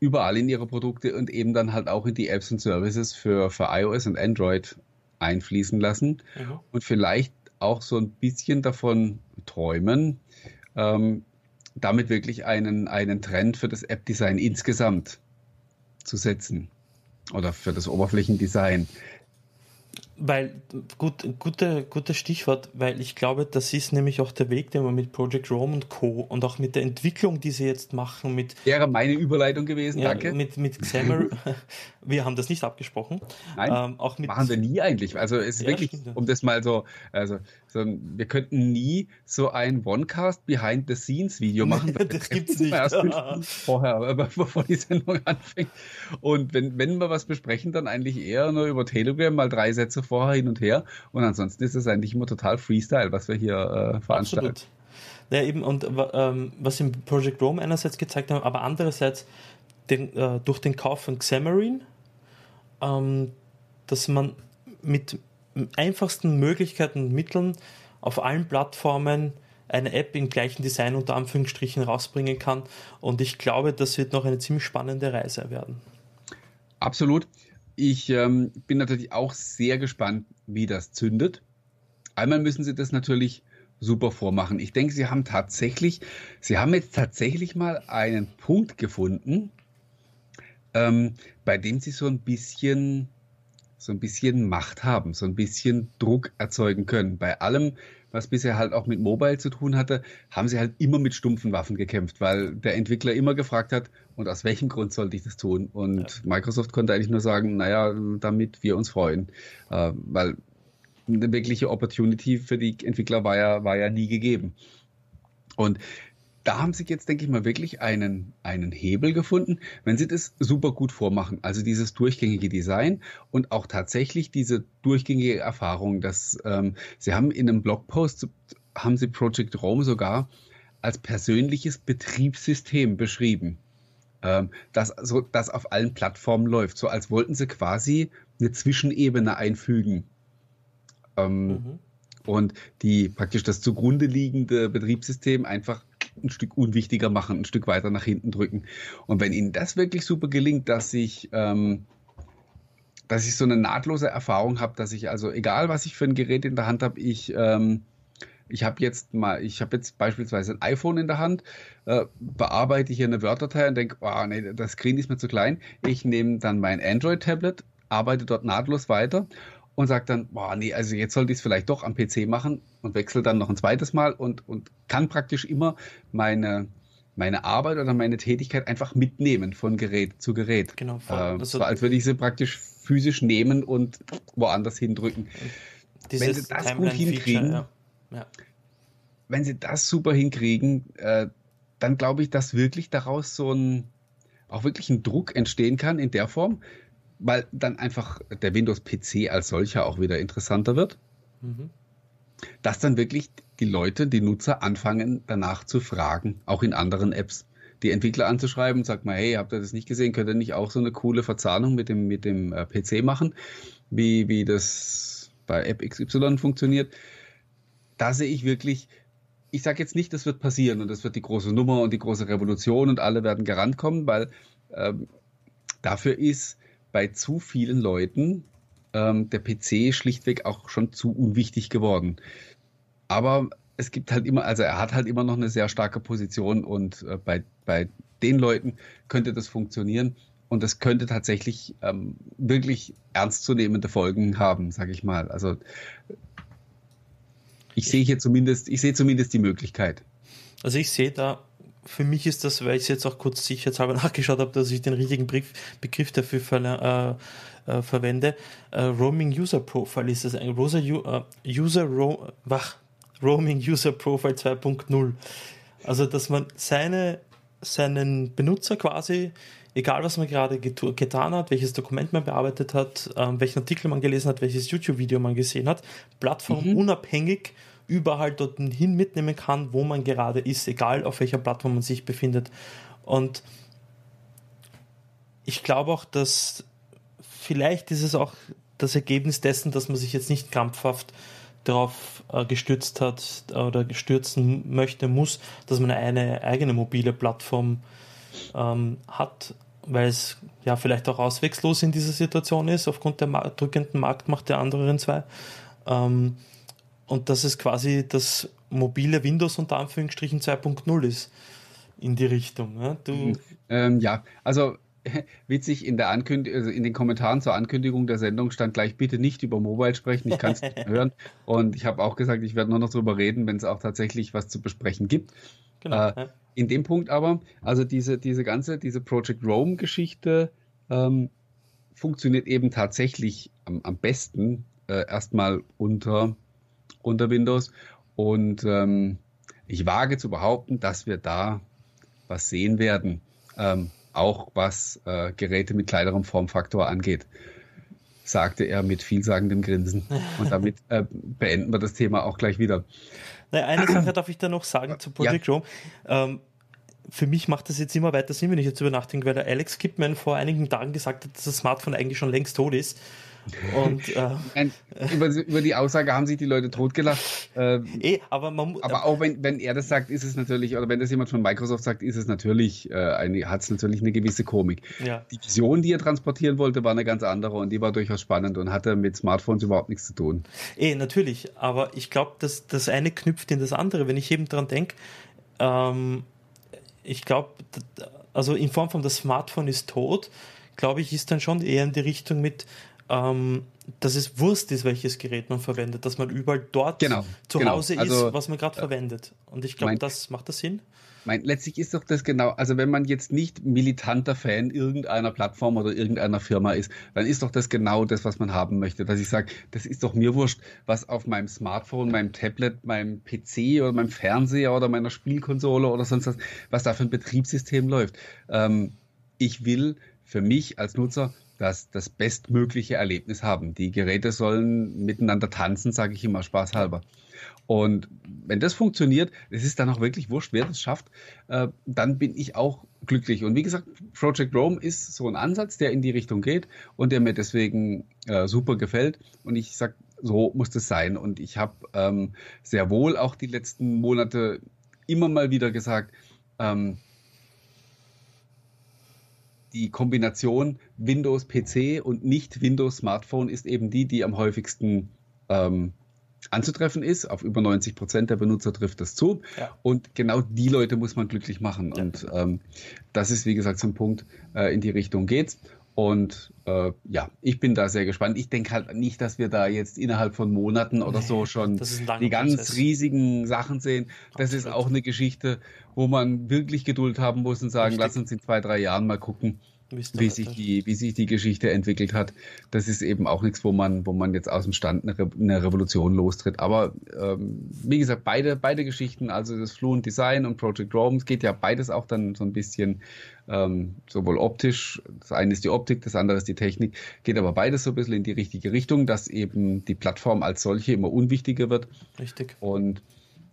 überall in ihre Produkte und eben dann halt auch in die Apps und Services für, für iOS und Android einfließen lassen mhm. und vielleicht auch so ein bisschen davon träumen, ähm, damit wirklich einen, einen Trend für das App-Design insgesamt zu setzen oder für das Oberflächendesign weil, gut, gute, gutes Stichwort, weil ich glaube, das ist nämlich auch der Weg, den wir mit Project Rome und Co. und auch mit der Entwicklung, die sie jetzt machen, mit. Wäre meine Überleitung gewesen, ja, danke. Mit, mit Xamarin, wir haben das nicht abgesprochen. Nein, ähm, auch mit, machen wir nie eigentlich. Also es ist ja, wirklich, stimmt, um das mal so, also So, wir könnten nie so ein Onecast Behind the Scenes Video machen. das gibt's nicht. Erst vorher, bevor die Sendung anfängt. Und wenn, wenn wir was besprechen, dann eigentlich eher nur über Telegram, mal drei Sätze vorher hin und her. Und ansonsten ist es eigentlich immer total Freestyle, was wir hier äh, veranstalten. Absolut. Ja, eben, und ähm, was im Project Rome einerseits gezeigt haben, aber andererseits den, äh, durch den Kauf von Xamarin, ähm, dass man mit einfachsten Möglichkeiten und Mitteln auf allen Plattformen eine App im gleichen Design unter Anführungsstrichen rausbringen kann. Und ich glaube, das wird noch eine ziemlich spannende Reise werden. Absolut. Ich ähm, bin natürlich auch sehr gespannt, wie das zündet. Einmal müssen sie das natürlich super vormachen. Ich denke, sie haben tatsächlich, sie haben jetzt tatsächlich mal einen Punkt gefunden, ähm, bei dem sie so ein bisschen so ein bisschen Macht haben, so ein bisschen Druck erzeugen können. Bei allem, was bisher halt auch mit Mobile zu tun hatte, haben sie halt immer mit stumpfen Waffen gekämpft, weil der Entwickler immer gefragt hat, und aus welchem Grund sollte ich das tun? Und ja. Microsoft konnte eigentlich nur sagen, naja, damit wir uns freuen, äh, weil eine wirkliche Opportunity für die Entwickler war ja, war ja nie gegeben. Und da haben sie jetzt, denke ich mal, wirklich einen, einen Hebel gefunden, wenn sie das super gut vormachen. Also dieses durchgängige Design und auch tatsächlich diese durchgängige Erfahrung, dass ähm, sie haben in einem Blogpost, haben sie Project Rome sogar als persönliches Betriebssystem beschrieben. Ähm, das, so, das auf allen Plattformen läuft. So als wollten sie quasi eine Zwischenebene einfügen. Ähm, mhm. Und die praktisch das zugrunde liegende Betriebssystem einfach ein Stück unwichtiger machen, ein Stück weiter nach hinten drücken. Und wenn Ihnen das wirklich super gelingt, dass ich, ähm, dass ich so eine nahtlose Erfahrung habe, dass ich also, egal was ich für ein Gerät in der Hand habe, ich, ähm, ich habe jetzt mal, ich habe jetzt beispielsweise ein iPhone in der Hand, äh, bearbeite hier eine Word-Datei und denke, oh nee, das Screen ist mir zu klein. Ich nehme dann mein Android-Tablet, arbeite dort nahtlos weiter und sage dann, boah, nee, also jetzt sollte ich es vielleicht doch am PC machen und wechsle dann noch ein zweites Mal und, und kann praktisch immer meine, meine Arbeit oder meine Tätigkeit einfach mitnehmen von Gerät zu Gerät. Genau. Voll. Äh, also, so, als würde ich sie praktisch physisch nehmen und woanders hindrücken. Wenn sie das gut hinkriegen, ja. Ja. wenn sie das super hinkriegen, äh, dann glaube ich, dass wirklich daraus so ein auch wirklich ein Druck entstehen kann in der Form, weil dann einfach der Windows-PC als solcher auch wieder interessanter wird. Mhm. Dass dann wirklich die Leute, die Nutzer anfangen danach zu fragen, auch in anderen Apps. Die Entwickler anzuschreiben, sagt mal, hey, habt ihr das nicht gesehen? Könnt ihr nicht auch so eine coole Verzahnung mit dem, mit dem äh, PC machen, wie, wie das bei App XY funktioniert? Da sehe ich wirklich, ich sage jetzt nicht, das wird passieren und das wird die große Nummer und die große Revolution und alle werden gerannt kommen, weil ähm, dafür ist bei zu vielen Leuten ähm, der PC schlichtweg auch schon zu unwichtig geworden. Aber es gibt halt immer, also er hat halt immer noch eine sehr starke Position und äh, bei, bei den Leuten könnte das funktionieren und das könnte tatsächlich ähm, wirklich ernstzunehmende Folgen haben, sage ich mal. Also ich sehe hier zumindest, ich sehe zumindest die Möglichkeit. Also ich sehe da für mich ist das, weil ich es jetzt auch kurz sicherheitshalber nachgeschaut habe, dass ich den richtigen Begriff, Begriff dafür ver, äh, äh, verwende. Äh, Roaming User Profile ist das ein großer äh, User Ro wach, Roaming User Profile 2.0. Also, dass man seine, seinen Benutzer quasi, egal was man gerade getan hat, welches Dokument man bearbeitet hat, ähm, welchen Artikel man gelesen hat, welches YouTube-Video man gesehen hat, plattformunabhängig mhm überall dorthin mitnehmen kann, wo man gerade ist, egal auf welcher Plattform man sich befindet. Und ich glaube auch, dass vielleicht ist es auch das Ergebnis dessen, dass man sich jetzt nicht krampfhaft darauf äh, gestürzt hat oder stürzen möchte, muss, dass man eine eigene mobile Plattform ähm, hat, weil es ja vielleicht auch auswegslos in dieser Situation ist, aufgrund der drückenden Marktmacht der anderen zwei. Ähm, und dass es quasi das mobile Windows unter Anführungsstrichen 2.0 ist in die Richtung. Ne? Du ähm, ja, also witzig in der also in den Kommentaren zur Ankündigung der Sendung stand gleich bitte nicht über Mobile sprechen, ich kann es nicht hören. Und ich habe auch gesagt, ich werde nur noch darüber reden, wenn es auch tatsächlich was zu besprechen gibt. Genau. Äh, in dem Punkt aber, also diese, diese ganze, diese Project Rome-Geschichte ähm, funktioniert eben tatsächlich am, am besten äh, erstmal unter unter Windows. Und ähm, ich wage zu behaupten, dass wir da was sehen werden, ähm, auch was äh, Geräte mit kleinerem Formfaktor angeht, sagte er mit vielsagendem Grinsen. Und damit äh, beenden wir das Thema auch gleich wieder. Naja, eine Sache darf ich da noch sagen zu Project ja. Chrome. Ähm, für mich macht das jetzt immer weiter Sinn, wenn ich jetzt über nachdenke, weil der Alex Kipman vor einigen Tagen gesagt hat, dass das Smartphone eigentlich schon längst tot ist. Und, äh, Nein, über, über, die Aussage haben sich die Leute totgelacht. Äh, eh, aber man, aber auch wenn, wenn er das sagt, ist es natürlich, oder wenn das jemand von Microsoft sagt, ist es natürlich, äh, hat es natürlich eine gewisse Komik. Ja. Die Vision, die er transportieren wollte, war eine ganz andere und die war durchaus spannend und hatte mit Smartphones überhaupt nichts zu tun. Eh, natürlich, aber ich glaube, dass das eine knüpft in das andere. Wenn ich eben dran denke, ähm, ich glaube, also in Form von das Smartphone ist tot, glaube ich, ist dann schon eher in die Richtung mit, ähm, dass es Wurst ist, welches Gerät man verwendet, dass man überall dort genau, zu genau. Hause also, ist, was man gerade äh, verwendet. Und ich glaube, das macht das Sinn. Mein, letztlich ist doch das genau, also wenn man jetzt nicht militanter Fan irgendeiner Plattform oder irgendeiner Firma ist, dann ist doch das genau das, was man haben möchte. Dass ich sage, das ist doch mir wurscht, was auf meinem Smartphone, meinem Tablet, meinem PC oder meinem Fernseher oder meiner Spielkonsole oder sonst was, was da für ein Betriebssystem läuft. Ähm, ich will für mich als Nutzer das, das bestmögliche Erlebnis haben. Die Geräte sollen miteinander tanzen, sage ich immer spaßhalber. Und wenn das funktioniert, es ist dann auch wirklich wurscht, wer das schafft, äh, dann bin ich auch glücklich. Und wie gesagt, Project Rome ist so ein Ansatz, der in die Richtung geht und der mir deswegen äh, super gefällt. Und ich sage, so muss das sein. Und ich habe ähm, sehr wohl auch die letzten Monate immer mal wieder gesagt, ähm, die Kombination Windows PC und nicht Windows Smartphone ist eben die, die am häufigsten ähm, anzutreffen ist. Auf über 90 Prozent der Benutzer trifft das zu. Ja. Und genau die Leute muss man glücklich machen. Ja. Und ähm, das ist, wie gesagt, so ein Punkt, äh, in die Richtung geht's. Und äh, ja, ich bin da sehr gespannt. Ich denke halt nicht, dass wir da jetzt innerhalb von Monaten oder nee, so schon die ganz Prozess. riesigen Sachen sehen. Das Absolut. ist auch eine Geschichte, wo man wirklich Geduld haben muss und sagen, Richtig. lass uns in zwei, drei Jahren mal gucken, wie sich, die, wie sich die Geschichte entwickelt hat. Das ist eben auch nichts, wo man, wo man jetzt aus dem Stand eine, Re eine Revolution lostritt. Aber ähm, wie gesagt, beide, beide Geschichten, also das Fluent Design und Project Rome, es geht ja beides auch dann so ein bisschen ähm, sowohl optisch, das eine ist die Optik, das andere ist die Technik, geht aber beides so ein bisschen in die richtige Richtung, dass eben die Plattform als solche immer unwichtiger wird. Richtig. Und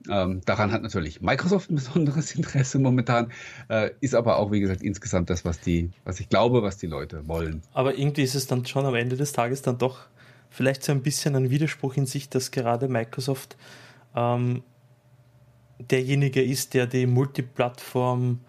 ähm, daran hat natürlich Microsoft ein besonderes Interesse momentan, äh, ist aber auch, wie gesagt, insgesamt das, was die, was ich glaube, was die Leute wollen. Aber irgendwie ist es dann schon am Ende des Tages dann doch vielleicht so ein bisschen ein Widerspruch in sich, dass gerade Microsoft ähm, derjenige ist, der die Multiplattform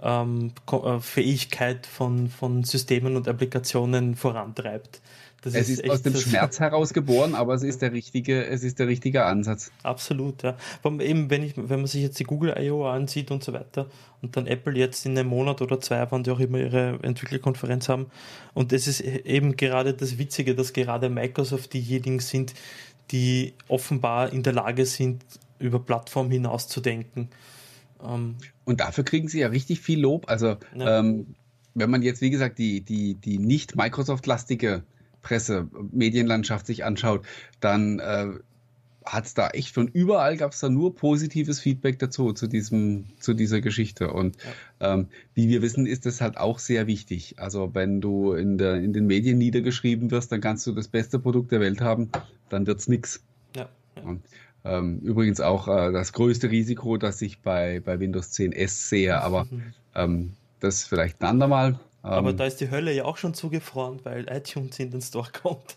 ähm, äh, Fähigkeit von, von Systemen und Applikationen vorantreibt. Das es ist, ist aus dem Schmerz heraus geboren, aber es ist der richtige, es ist der richtige Ansatz. Absolut, ja. Eben, wenn ich, wenn man sich jetzt die Google I.O. ansieht und so weiter und dann Apple jetzt in einem Monat oder zwei, wann die auch immer ihre Entwicklerkonferenz haben. Und es ist eben gerade das Witzige, dass gerade Microsoft diejenigen sind, die offenbar in der Lage sind, über Plattform hinaus zu denken. Ähm, und dafür kriegen sie ja richtig viel Lob. Also ja. ähm, wenn man jetzt, wie gesagt, die, die, die nicht Microsoft-lastige Presse, Medienlandschaft sich anschaut, dann äh, hat es da echt von überall gab es da nur positives Feedback dazu, zu diesem, zu dieser Geschichte. Und ja. ähm, wie wir wissen, ist das halt auch sehr wichtig. Also wenn du in, der, in den Medien niedergeschrieben wirst, dann kannst du das beste Produkt der Welt haben, dann wird's nix. Ja, ja. Und, ähm, übrigens auch äh, das größte Risiko, das ich bei, bei Windows 10 S sehe, aber mhm. ähm, das vielleicht ein andermal. Aber ähm, da ist die Hölle ja auch schon zugefroren, weil iTunes in den Store kommt.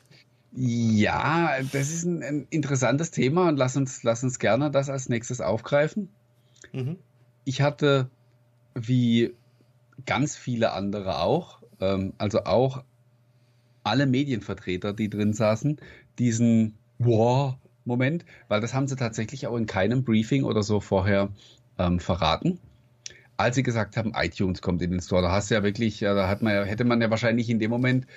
Ja, das ist ein, ein, interessantes Thema und lass uns, lass uns gerne das als nächstes aufgreifen. Mhm. Ich hatte, wie ganz viele andere auch, ähm, also auch alle Medienvertreter, die drin saßen, diesen Wow-Moment, weil das haben sie tatsächlich auch in keinem Briefing oder so vorher ähm, verraten als sie gesagt haben, iTunes kommt in den Store, da hast du ja wirklich, da hat man ja, hätte man ja wahrscheinlich in dem Moment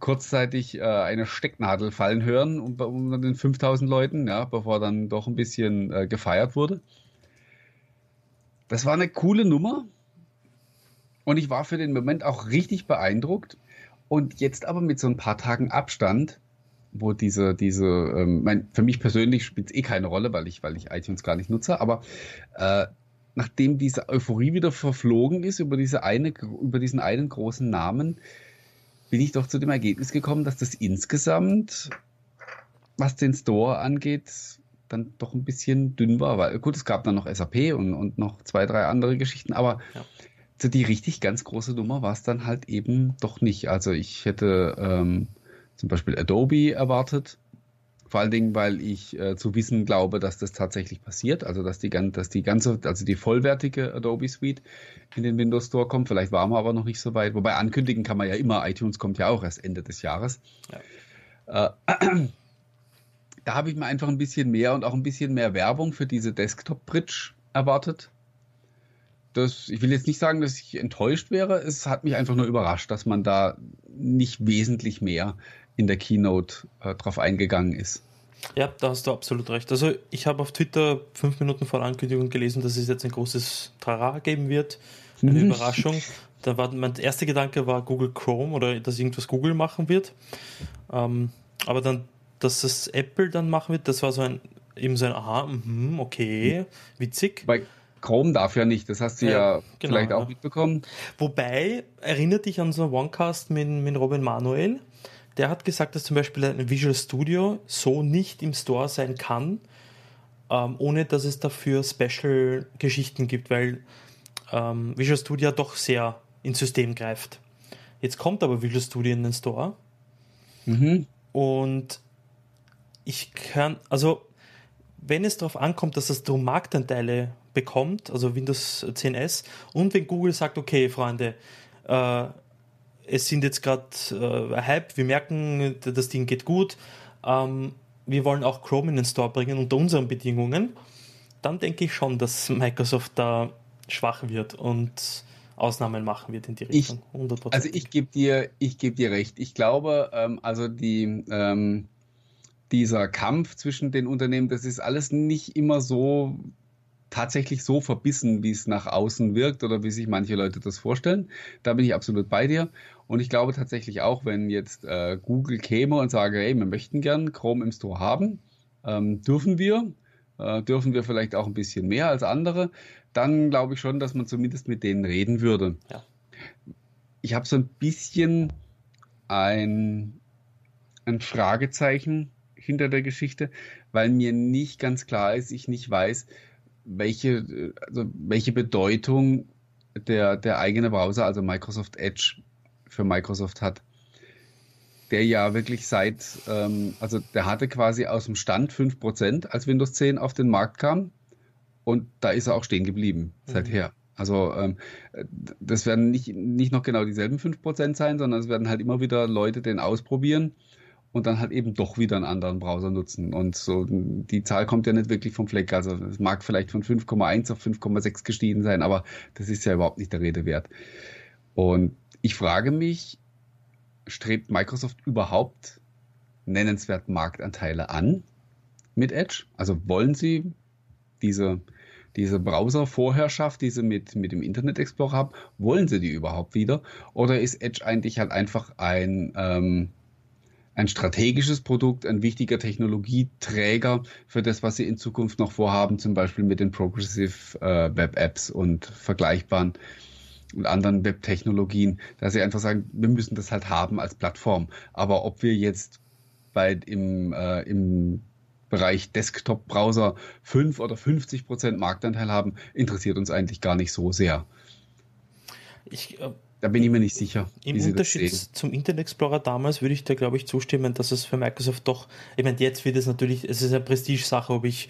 kurzzeitig äh, eine Stecknadel fallen hören unter um den 5000 Leuten, ja, bevor dann doch ein bisschen äh, gefeiert wurde. Das war eine coole Nummer und ich war für den Moment auch richtig beeindruckt. Und jetzt aber mit so ein paar Tagen Abstand wo diese, diese, ähm, mein, für mich persönlich spielt es eh keine Rolle, weil ich, weil ich iTunes gar nicht nutze, aber äh, nachdem diese Euphorie wieder verflogen ist über diese eine, über diesen einen großen Namen, bin ich doch zu dem Ergebnis gekommen, dass das insgesamt, was den Store angeht, dann doch ein bisschen dünn war. Weil gut, es gab dann noch SAP und, und noch zwei, drei andere Geschichten, aber ja. so die richtig ganz große Nummer war es dann halt eben doch nicht. Also ich hätte ähm, zum Beispiel Adobe erwartet. Vor allen Dingen, weil ich äh, zu wissen glaube, dass das tatsächlich passiert. Also, dass die, dass die ganze, also die vollwertige Adobe Suite in den Windows Store kommt. Vielleicht waren wir aber noch nicht so weit. Wobei ankündigen kann man ja immer. iTunes kommt ja auch erst Ende des Jahres. Ja. Äh, da habe ich mir einfach ein bisschen mehr und auch ein bisschen mehr Werbung für diese Desktop Bridge erwartet. Das, ich will jetzt nicht sagen, dass ich enttäuscht wäre. Es hat mich einfach nur überrascht, dass man da nicht wesentlich mehr in der Keynote äh, drauf eingegangen ist. Ja, da hast du absolut recht. Also ich habe auf Twitter fünf Minuten vor der Ankündigung gelesen, dass es jetzt ein großes Trara geben wird. Eine mhm. Überraschung. Da war mein erster Gedanke war Google Chrome oder dass irgendwas Google machen wird. Ähm, aber dann, dass es Apple dann machen wird, das war so ein eben so ein Aha, mh, okay, witzig. Bei Chrome darf ja nicht, das hast du ja, ja genau, vielleicht auch ja. mitbekommen. Wobei, erinnert dich an so einen Onecast mit, mit Robin Manuel, der hat gesagt, dass zum Beispiel ein Visual Studio so nicht im Store sein kann, ähm, ohne dass es dafür Special-Geschichten gibt, weil ähm, Visual Studio doch sehr ins System greift. Jetzt kommt aber Visual Studio in den Store mhm. und ich kann, also wenn es darauf ankommt, dass das darum Marktanteile bekommt, also Windows 10S, und wenn Google sagt, okay, Freunde, äh, es sind jetzt gerade äh, Hype, wir merken, das Ding geht gut, ähm, wir wollen auch Chrome in den Store bringen unter unseren Bedingungen, dann denke ich schon, dass Microsoft da schwach wird und Ausnahmen machen wird in die Richtung. Ich, 100%. Also ich gebe dir, ich gebe dir recht. Ich glaube, ähm, also die ähm, dieser Kampf zwischen den Unternehmen, das ist alles nicht immer so tatsächlich so verbissen, wie es nach außen wirkt oder wie sich manche Leute das vorstellen. Da bin ich absolut bei dir. Und ich glaube tatsächlich auch, wenn jetzt äh, Google käme und sage, hey, wir möchten gern Chrome im Store haben, ähm, dürfen wir, äh, dürfen wir vielleicht auch ein bisschen mehr als andere, dann glaube ich schon, dass man zumindest mit denen reden würde. Ja. Ich habe so ein bisschen ein, ein Fragezeichen hinter der Geschichte, weil mir nicht ganz klar ist, ich nicht weiß, welche, also welche Bedeutung der, der eigene Browser, also Microsoft Edge, für Microsoft hat. Der ja wirklich seit, ähm, also der hatte quasi aus dem Stand 5%, als Windows 10 auf den Markt kam. Und da ist er auch stehen geblieben, mhm. seither. Also ähm, das werden nicht, nicht noch genau dieselben 5% sein, sondern es werden halt immer wieder Leute den ausprobieren und dann halt eben doch wieder einen anderen Browser nutzen. Und so die Zahl kommt ja nicht wirklich vom Fleck. Also es mag vielleicht von 5,1 auf 5,6 gestiegen sein, aber das ist ja überhaupt nicht der Rede wert. Und ich frage mich, strebt Microsoft überhaupt nennenswert Marktanteile an mit Edge? Also wollen sie diese, diese Browser-Vorherrschaft, die sie mit, mit dem Internet Explorer haben, wollen sie die überhaupt wieder? Oder ist Edge eigentlich halt einfach ein, ähm, ein strategisches Produkt, ein wichtiger Technologieträger für das, was sie in Zukunft noch vorhaben, zum Beispiel mit den Progressive äh, Web Apps und vergleichbaren und anderen Web-Technologien, dass sie einfach sagen, wir müssen das halt haben als Plattform. Aber ob wir jetzt bei, im, äh, im Bereich Desktop-Browser 5 oder 50 Prozent Marktanteil haben, interessiert uns eigentlich gar nicht so sehr. Ich äh, da bin ich mir nicht sicher. Im Unterschied zum Internet Explorer damals würde ich da, glaube ich, zustimmen, dass es für Microsoft doch, ich meine, jetzt wird es natürlich, es ist eine Prestige-Sache, ob ich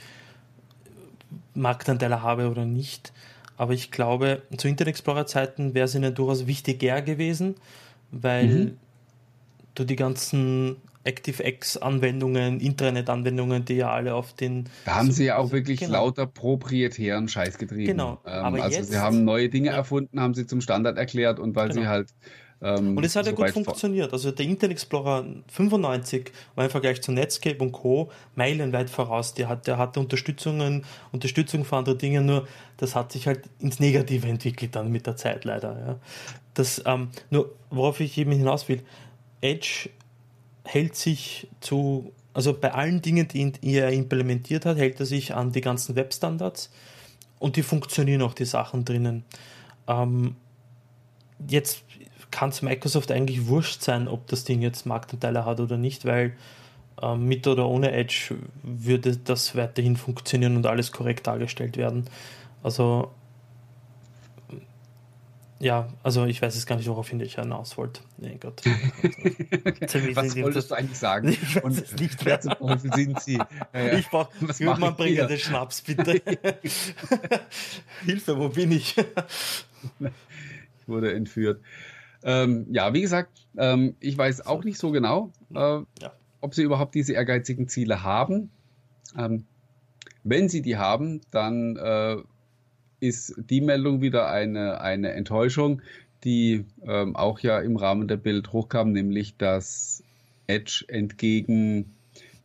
Marktanteile habe oder nicht. Aber ich glaube, zu Internet Explorer Zeiten wäre es ihnen durchaus wichtiger gewesen, weil mhm. du die ganzen ActiveX-Anwendungen, Intranet-Anwendungen, die ja alle auf den. Da haben sie ja auch wirklich genau. lauter proprietären Scheiß getrieben. Genau. Ähm, also jetzt, sie haben neue Dinge ja. erfunden, haben sie zum Standard erklärt und weil genau. sie halt. Ähm, und es hat ja gut funktioniert. Also der Internet Explorer 95 war im Vergleich zu Netscape und Co. meilenweit voraus. Der, hat, der hatte Unterstützungen, Unterstützung für andere Dinge, nur das hat sich halt ins Negative entwickelt dann mit der Zeit leider. Ja. Das, ähm, nur worauf ich eben hinaus will, Edge hält sich zu, also bei allen Dingen, die er implementiert hat, hält er sich an die ganzen Webstandards und die funktionieren auch die Sachen drinnen. Ähm, jetzt kann es Microsoft eigentlich wurscht sein, ob das Ding jetzt Marktanteile hat oder nicht, weil äh, mit oder ohne Edge würde das weiterhin funktionieren und alles korrekt dargestellt werden. Also ja, also ich weiß jetzt gar nicht, worauf ich hinaus wollte. Nee, Gott. Also, was wolltest du eigentlich sagen? Ich weiß Und es nicht wer zum Teufel sind Sie? Ja, ja. Ich brauche jemanden bringen den Schnaps, bitte. Hilfe, wo bin ich? ich wurde entführt. Ähm, ja, wie gesagt, ähm, ich weiß auch nicht so genau, äh, ja. ob sie überhaupt diese ehrgeizigen Ziele haben. Ähm, wenn sie die haben, dann äh, ist die Meldung wieder eine, eine Enttäuschung, die ähm, auch ja im Rahmen der Bild hochkam, nämlich dass Edge entgegen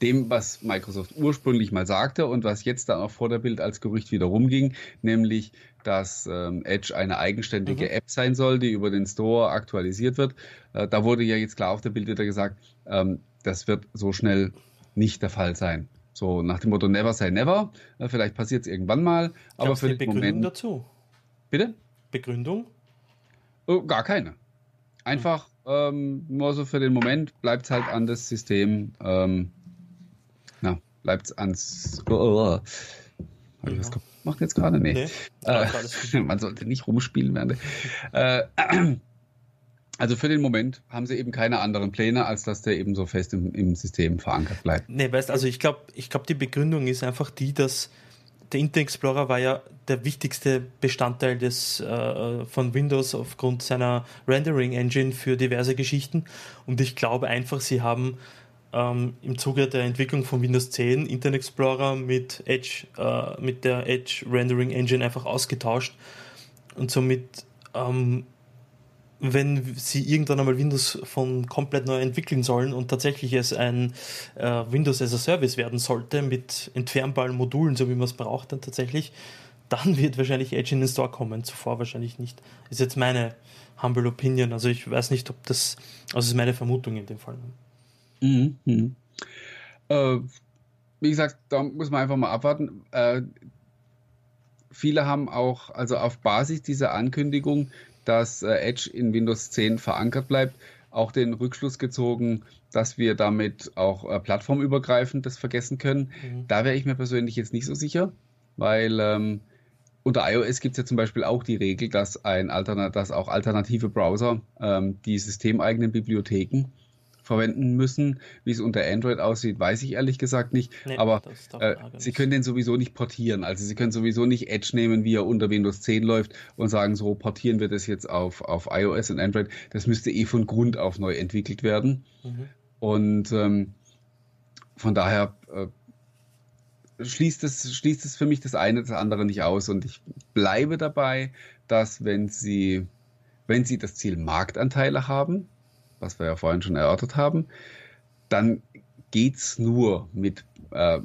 dem, was Microsoft ursprünglich mal sagte und was jetzt dann auch vor der Bild als Gerücht wieder rumging, nämlich, dass ähm, Edge eine eigenständige mhm. App sein soll, die über den Store aktualisiert wird. Äh, da wurde ja jetzt klar auf der Bild wieder gesagt, ähm, das wird so schnell nicht der Fall sein. So nach dem Motto Never say never. Äh, vielleicht passiert es irgendwann mal, aber für den Begründung Moment. dazu? Bitte? Begründung? Oh, gar keine. Einfach hm. ähm, nur so für den Moment bleibt es halt an das System. Ähm, na, bleibt es ans. Oh, oh. oh. Habe ich was gemacht jetzt gerade? Nee. nee äh, man sollte nicht rumspielen während. Äh, also für den Moment haben sie eben keine anderen Pläne, als dass der eben so fest im, im System verankert bleibt. Nee, weißt also ich glaube, ich glaube, die Begründung ist einfach die, dass der Internet Explorer war ja der wichtigste Bestandteil des, äh, von Windows aufgrund seiner Rendering Engine für diverse Geschichten. Und ich glaube einfach, sie haben ähm, im Zuge der Entwicklung von Windows 10 Internet Explorer mit Edge, äh, mit der Edge Rendering Engine einfach ausgetauscht. Und somit ähm, wenn sie irgendwann einmal Windows von komplett neu entwickeln sollen und tatsächlich es ein äh, Windows as a Service werden sollte mit entfernbaren Modulen, so wie man es braucht dann tatsächlich, dann wird wahrscheinlich Edge in den Store kommen. Zuvor wahrscheinlich nicht. Ist jetzt meine humble Opinion. Also ich weiß nicht, ob das, also ist meine Vermutung in dem Fall. Mhm. mhm. Äh, wie gesagt, da muss man einfach mal abwarten. Äh, viele haben auch, also auf Basis dieser Ankündigung, dass äh, Edge in Windows 10 verankert bleibt, auch den Rückschluss gezogen, dass wir damit auch äh, plattformübergreifend das vergessen können. Mhm. Da wäre ich mir persönlich jetzt nicht so sicher, weil ähm, unter iOS gibt es ja zum Beispiel auch die Regel, dass, ein Alternat dass auch alternative Browser ähm, die systemeigenen Bibliotheken verwenden müssen. Wie es unter Android aussieht, weiß ich ehrlich gesagt nicht. Nee, Aber äh, Sie können den sowieso nicht portieren. Also Sie können sowieso nicht Edge nehmen, wie er unter Windows 10 läuft und sagen, so portieren wir das jetzt auf, auf iOS und Android. Das müsste eh von Grund auf neu entwickelt werden. Mhm. Und ähm, von daher äh, schließt es, schließt es für mich das eine das andere nicht aus. Und ich bleibe dabei, dass wenn Sie, wenn Sie das Ziel Marktanteile haben, was wir ja vorhin schon erörtert haben, dann geht es nur mit, äh,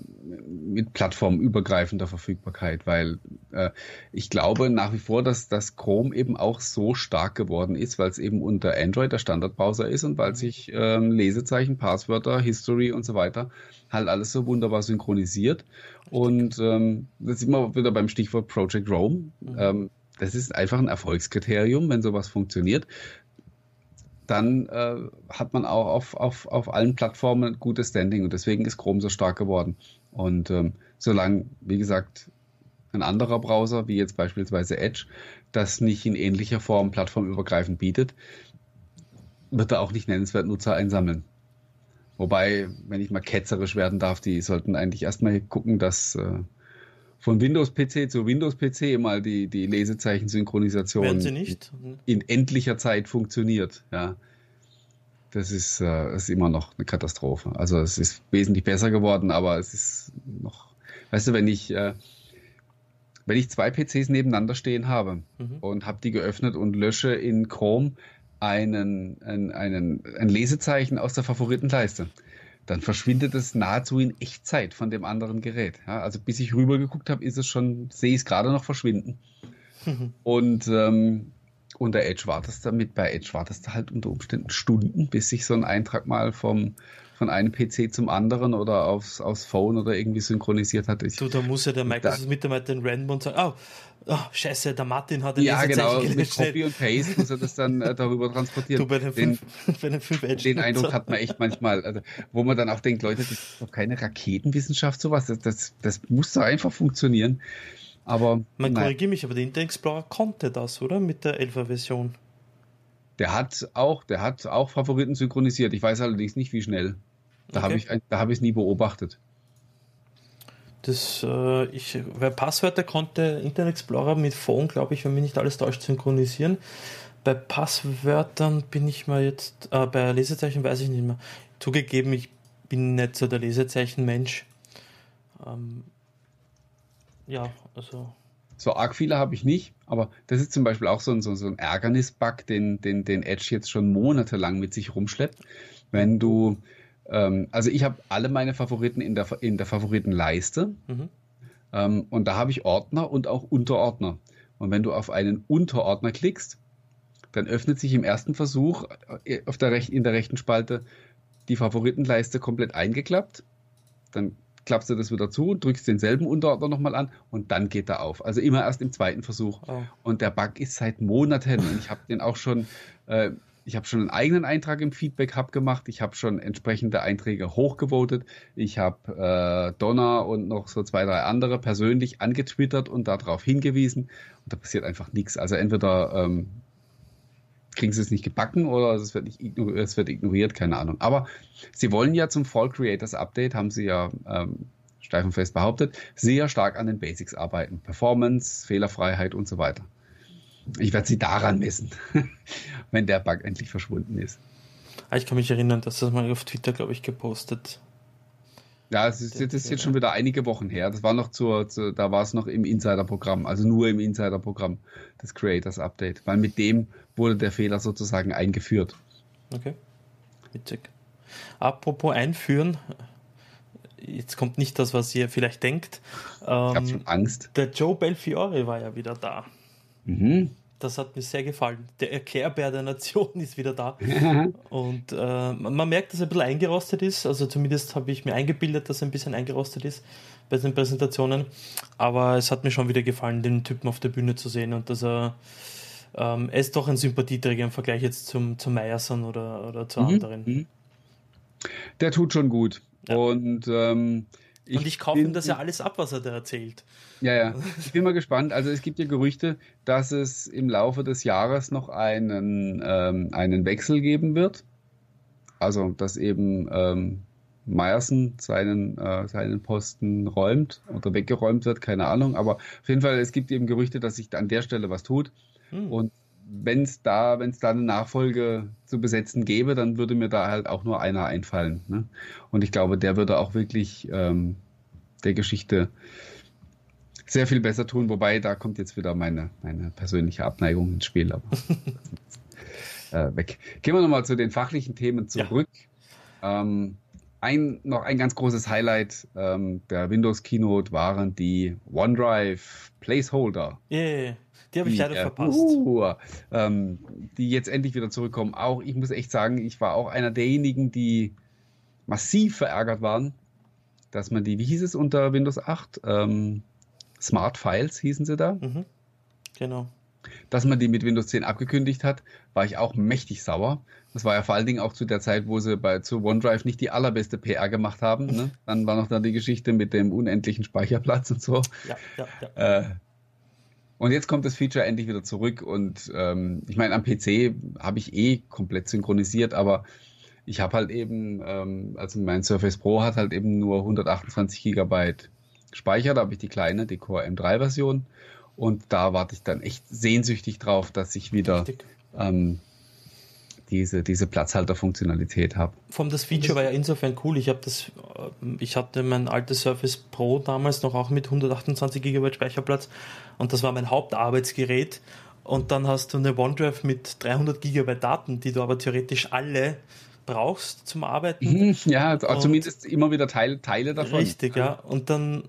mit plattformübergreifender Verfügbarkeit, weil äh, ich glaube nach wie vor, dass das Chrome eben auch so stark geworden ist, weil es eben unter Android der Standardbrowser ist und weil sich ähm, Lesezeichen, Passwörter, History und so weiter halt alles so wunderbar synchronisiert. Und ähm, das sind wir wieder beim Stichwort Project Rome. Mhm. Ähm, das ist einfach ein Erfolgskriterium, wenn sowas funktioniert dann äh, hat man auch auf, auf, auf allen Plattformen ein gutes Standing und deswegen ist Chrome so stark geworden. Und ähm, solange, wie gesagt, ein anderer Browser, wie jetzt beispielsweise Edge, das nicht in ähnlicher Form plattformübergreifend bietet, wird er auch nicht nennenswert Nutzer einsammeln. Wobei, wenn ich mal ketzerisch werden darf, die sollten eigentlich erstmal gucken, dass äh, von Windows-PC zu Windows-PC mal die, die Lesezeichen-Synchronisation in endlicher Zeit funktioniert. Ja. Das ist, äh, ist immer noch eine Katastrophe. Also es ist wesentlich besser geworden, aber es ist noch, weißt du, wenn ich, äh, wenn ich zwei PCs nebeneinander stehen habe mhm. und habe die geöffnet und lösche in Chrome einen, einen, einen, ein Lesezeichen aus der Favoritenleiste, dann verschwindet es nahezu in Echtzeit von dem anderen Gerät. Ja, also bis ich rüber geguckt habe, ist es schon, sehe ich es gerade noch verschwinden. Und ähm, unter Edge wartest du damit, bei Edge wartest du halt unter Umständen Stunden, bis sich so ein Eintrag mal vom, von einem PC zum anderen oder aufs, aufs Phone oder irgendwie synchronisiert hat. Ich, du, da muss ja der Microsoft-Mitarbeiter den Random sagen, oh, oh, scheiße, der Martin hat den Ja, genau, mit Copy und Paste muss er das dann äh, darüber transportieren. Du, bei den, den, fünf, bei den, fünf den Eindruck hat man echt manchmal, also, wo man dann auch denkt, Leute, das ist doch keine Raketenwissenschaft, sowas, das, das, das muss doch einfach funktionieren. Aber. Man korrigiere mich, aber der Internet Explorer konnte das, oder? Mit der 11er Version. Der hat auch, der hat auch Favoriten synchronisiert. Ich weiß allerdings nicht, wie schnell. Da okay. habe ich, da habe ich es nie beobachtet. Das, äh, ich, weil Passwörter konnte Internet Explorer mit Phone, glaube ich, wenn mich nicht alles täuscht, synchronisieren. Bei Passwörtern bin ich mal jetzt, äh, bei Lesezeichen weiß ich nicht mehr. Zugegeben, ich bin nicht so der Lesezeichen-Mensch. Ähm, ja, also. So arg viele habe ich nicht, aber das ist zum Beispiel auch so ein, so, so ein Ärgernis-Bug, den, den, den Edge jetzt schon monatelang mit sich rumschleppt. Wenn du, ähm, also ich habe alle meine Favoriten in der, in der Favoritenleiste mhm. ähm, und da habe ich Ordner und auch Unterordner. Und wenn du auf einen Unterordner klickst, dann öffnet sich im ersten Versuch äh, auf der Rech in der rechten Spalte die Favoritenleiste komplett eingeklappt. Dann klappst du das wieder zu, drückst denselben Unterordner nochmal an und dann geht er auf. Also immer erst im zweiten Versuch. Oh. Und der Bug ist seit Monaten und ich habe den auch schon, äh, ich habe schon einen eigenen Eintrag im Feedback Hub gemacht, ich habe schon entsprechende Einträge hochgevotet, ich habe äh, Donner und noch so zwei, drei andere persönlich angetwittert und darauf hingewiesen und da passiert einfach nichts. Also entweder ähm, kriegen sie es nicht gebacken oder es wird, nicht ignoriert, es wird ignoriert, keine Ahnung. Aber sie wollen ja zum Fall Creators Update, haben sie ja ähm, steif und fest behauptet, sehr stark an den Basics arbeiten. Performance, Fehlerfreiheit und so weiter. Ich werde sie daran messen, wenn der Bug endlich verschwunden ist. Ah, ich kann mich erinnern, dass das mal auf Twitter, glaube ich, gepostet ja, es ist, das ist jetzt schon wieder einige Wochen her. Das war noch zur, zur da war es noch im Insider-Programm, also nur im Insider-Programm des Creators Update, weil mit dem wurde der Fehler sozusagen eingeführt. Okay, witzig. Apropos einführen, jetzt kommt nicht das, was ihr vielleicht denkt. ich habe schon Angst. Der Joe Belfiore war ja wieder da. Mhm. Das hat mir sehr gefallen. Der Erklärbär der Nation ist wieder da. und äh, man merkt, dass er ein bisschen eingerostet ist. Also zumindest habe ich mir eingebildet, dass er ein bisschen eingerostet ist bei den Präsentationen. Aber es hat mir schon wieder gefallen, den Typen auf der Bühne zu sehen und dass er ähm, er ist doch ein Sympathieträger im Vergleich jetzt zum, zum Meyerson oder, oder zu mhm. anderen. Mhm. Der tut schon gut. Ja. Und ähm, ich und ich kaufe ihm das ja alles ab, was er da erzählt. Ja, ja. Ich bin mal gespannt. Also es gibt ja Gerüchte, dass es im Laufe des Jahres noch einen, ähm, einen Wechsel geben wird. Also, dass eben ähm, Meyerson seinen, äh, seinen Posten räumt oder weggeräumt wird, keine Ahnung. Aber auf jeden Fall, es gibt eben Gerüchte, dass sich an der Stelle was tut. Hm. Und wenn es da, wenn es da eine Nachfolge zu besetzen gäbe, dann würde mir da halt auch nur einer einfallen. Ne? Und ich glaube, der würde auch wirklich ähm, der Geschichte sehr viel besser tun, wobei da kommt jetzt wieder meine, meine persönliche Abneigung ins Spiel, aber äh, weg. Gehen wir nochmal zu den fachlichen Themen zurück. Ja. Ähm, ein, noch ein ganz großes Highlight ähm, der Windows Keynote waren die OneDrive Placeholder. Yeah. Die habe ich leider verpasst. Uh, ähm, die jetzt endlich wieder zurückkommen. Auch, ich muss echt sagen, ich war auch einer derjenigen, die massiv verärgert waren, dass man die, wie hieß es unter Windows 8? Ähm, Smart Files hießen sie da. Mhm. Genau. Dass man die mit Windows 10 abgekündigt hat, war ich auch mächtig sauer. Das war ja vor allen Dingen auch zu der Zeit, wo sie bei zu OneDrive nicht die allerbeste PR gemacht haben. Ne? Dann war noch da die Geschichte mit dem unendlichen Speicherplatz und so. Ja, ja, ja. Äh, und jetzt kommt das Feature endlich wieder zurück und ähm, ich meine, am PC habe ich eh komplett synchronisiert, aber ich habe halt eben, ähm, also mein Surface Pro hat halt eben nur 128 Gigabyte Speicher, da habe ich die kleine, die Core M3-Version und da warte ich dann echt sehnsüchtig drauf, dass ich wieder ähm, diese, diese Platzhalterfunktionalität habe. Vom das Feature war ja insofern cool. Ich habe das, äh, ich hatte mein altes Surface Pro damals noch auch mit 128 GB Speicherplatz und das war mein Hauptarbeitsgerät. Und dann hast du eine OneDrive mit 300 GB Daten, die du aber theoretisch alle brauchst zum Arbeiten. Mhm, ja, also zumindest immer wieder Teil, Teile davon. Richtig, ja. Und dann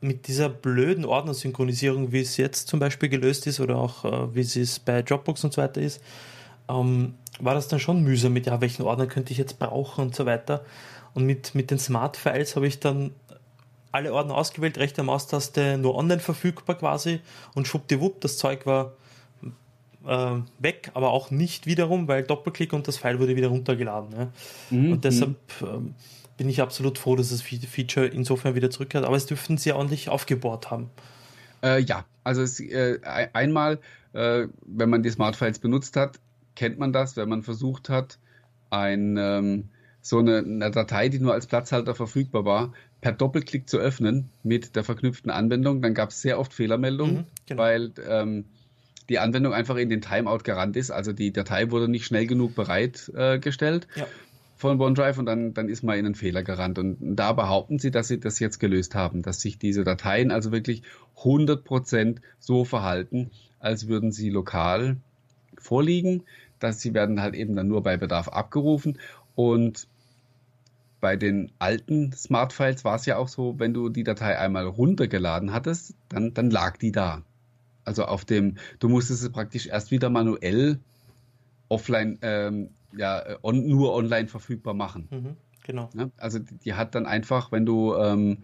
mit dieser blöden Ordnersynchronisierung, wie es jetzt zum Beispiel gelöst ist oder auch äh, wie es bei Dropbox und so weiter ist, ähm, war das dann schon mühsam mit, ja, welchen Ordner könnte ich jetzt brauchen und so weiter. Und mit, mit den Smart Files habe ich dann alle Ordner ausgewählt, rechte Maustaste nur online verfügbar quasi und schwuppdiwupp, das Zeug war äh, weg, aber auch nicht wiederum, weil Doppelklick und das File wurde wieder runtergeladen. Ja. Mhm. Und deshalb ähm, bin ich absolut froh, dass das Feature insofern wieder zurückkehrt. Aber es dürften sie ordentlich aufgebohrt haben. Äh, ja, also es, äh, einmal, äh, wenn man die Smart Files benutzt hat, kennt man das, wenn man versucht hat, ein, ähm, so eine, eine, Datei, die nur als Platzhalter verfügbar war, per Doppelklick zu öffnen mit der verknüpften Anwendung, dann gab es sehr oft Fehlermeldungen, mhm, genau. weil ähm, die Anwendung einfach in den Timeout gerannt ist. Also die Datei wurde nicht schnell genug bereitgestellt. Äh, ja von OneDrive und dann, dann ist mal in einen Fehler gerannt. Und da behaupten sie, dass sie das jetzt gelöst haben, dass sich diese Dateien also wirklich 100% so verhalten, als würden sie lokal vorliegen, dass sie werden halt eben dann nur bei Bedarf abgerufen und bei den alten Smart Files war es ja auch so, wenn du die Datei einmal runtergeladen hattest, dann, dann lag die da. Also auf dem, du musstest es praktisch erst wieder manuell offline ähm, ja, äh, on, nur online verfügbar machen. Mhm, genau. Ja, also die, die, hat dann einfach, wenn du, ähm,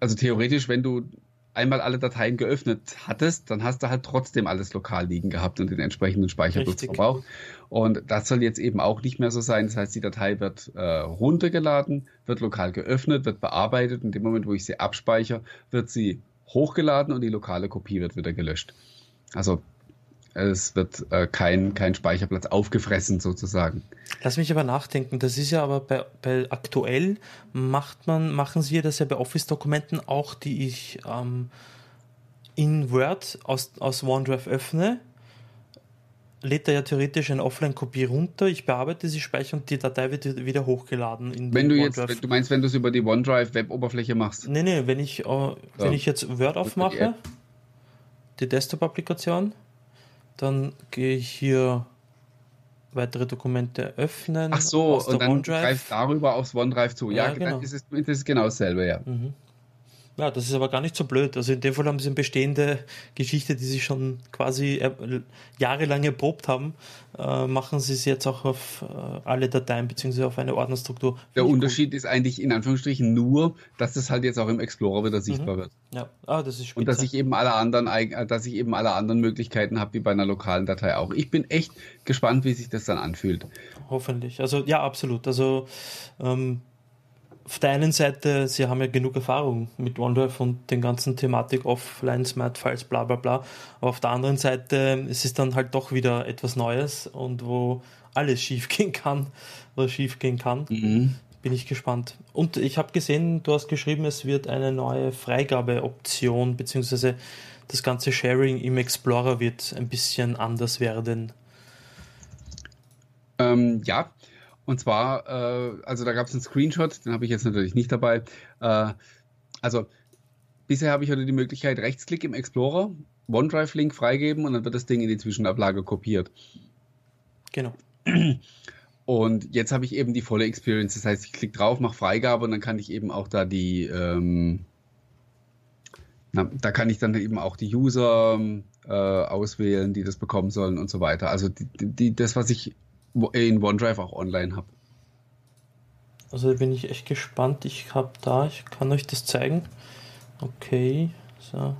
also theoretisch, wenn du einmal alle Dateien geöffnet hattest, dann hast du halt trotzdem alles lokal liegen gehabt und den entsprechenden Speicherplatz verbraucht. Und das soll jetzt eben auch nicht mehr so sein. Das heißt, die Datei wird äh, runtergeladen, wird lokal geöffnet, wird bearbeitet. In dem Moment, wo ich sie abspeichere, wird sie hochgeladen und die lokale Kopie wird wieder gelöscht. Also es wird äh, kein, kein Speicherplatz aufgefressen sozusagen. Lass mich aber nachdenken. Das ist ja aber bei, bei aktuell macht man, machen Sie das ja bei Office-Dokumenten auch, die ich ähm, in Word aus, aus OneDrive öffne. Lädt er ja theoretisch eine Offline-Kopie runter, ich bearbeite sie, speichere und die Datei wird wieder hochgeladen. Wenn du jetzt, du meinst, wenn du es über die OneDrive-Web-Oberfläche machst? Nee, nee, wenn ich, äh, wenn ich jetzt Word aufmache, die, die Desktop-Applikation, dann gehe ich hier weitere Dokumente öffnen. Ach so, und dann OneDrive. greift darüber aufs OneDrive zu. Ja, ja genau. dann ist es, das ist genau dasselbe, ja. Mhm. Ja, das ist aber gar nicht so blöd. Also in dem Fall haben sie eine bestehende Geschichte, die sie schon quasi äh, jahrelang erprobt haben, äh, machen sie es jetzt auch auf äh, alle Dateien beziehungsweise auf eine Ordnerstruktur. Der Unterschied gut. ist eigentlich in Anführungsstrichen nur, dass das halt jetzt auch im Explorer wieder sichtbar mhm. wird. Ja, ah, das ist spitze. Und dass ich eben alle anderen, äh, dass ich eben alle anderen Möglichkeiten habe, wie bei einer lokalen Datei auch. Ich bin echt gespannt, wie sich das dann anfühlt. Hoffentlich. Also ja, absolut. Also ähm, auf der einen Seite, sie haben ja genug Erfahrung mit OneDrive und den ganzen Thematik Offline, Smart Files, bla bla bla. Aber auf der anderen Seite, es ist dann halt doch wieder etwas Neues und wo alles schief gehen kann oder schief gehen kann. Mhm. Bin ich gespannt. Und ich habe gesehen, du hast geschrieben, es wird eine neue Freigabeoption, beziehungsweise das ganze Sharing im Explorer wird ein bisschen anders werden. Ähm, ja, und zwar, äh, also da gab es einen Screenshot, den habe ich jetzt natürlich nicht dabei. Äh, also bisher habe ich heute die Möglichkeit, Rechtsklick im Explorer, OneDrive-Link freigeben und dann wird das Ding in die Zwischenablage kopiert. Genau. Und jetzt habe ich eben die volle Experience. Das heißt, ich klicke drauf, mache Freigabe und dann kann ich eben auch da die, ähm, na, da kann ich dann eben auch die User äh, auswählen, die das bekommen sollen und so weiter. Also die, die, das, was ich in OneDrive auch online habe. Also bin ich echt gespannt. Ich habe da, ich kann euch das zeigen. Okay, so.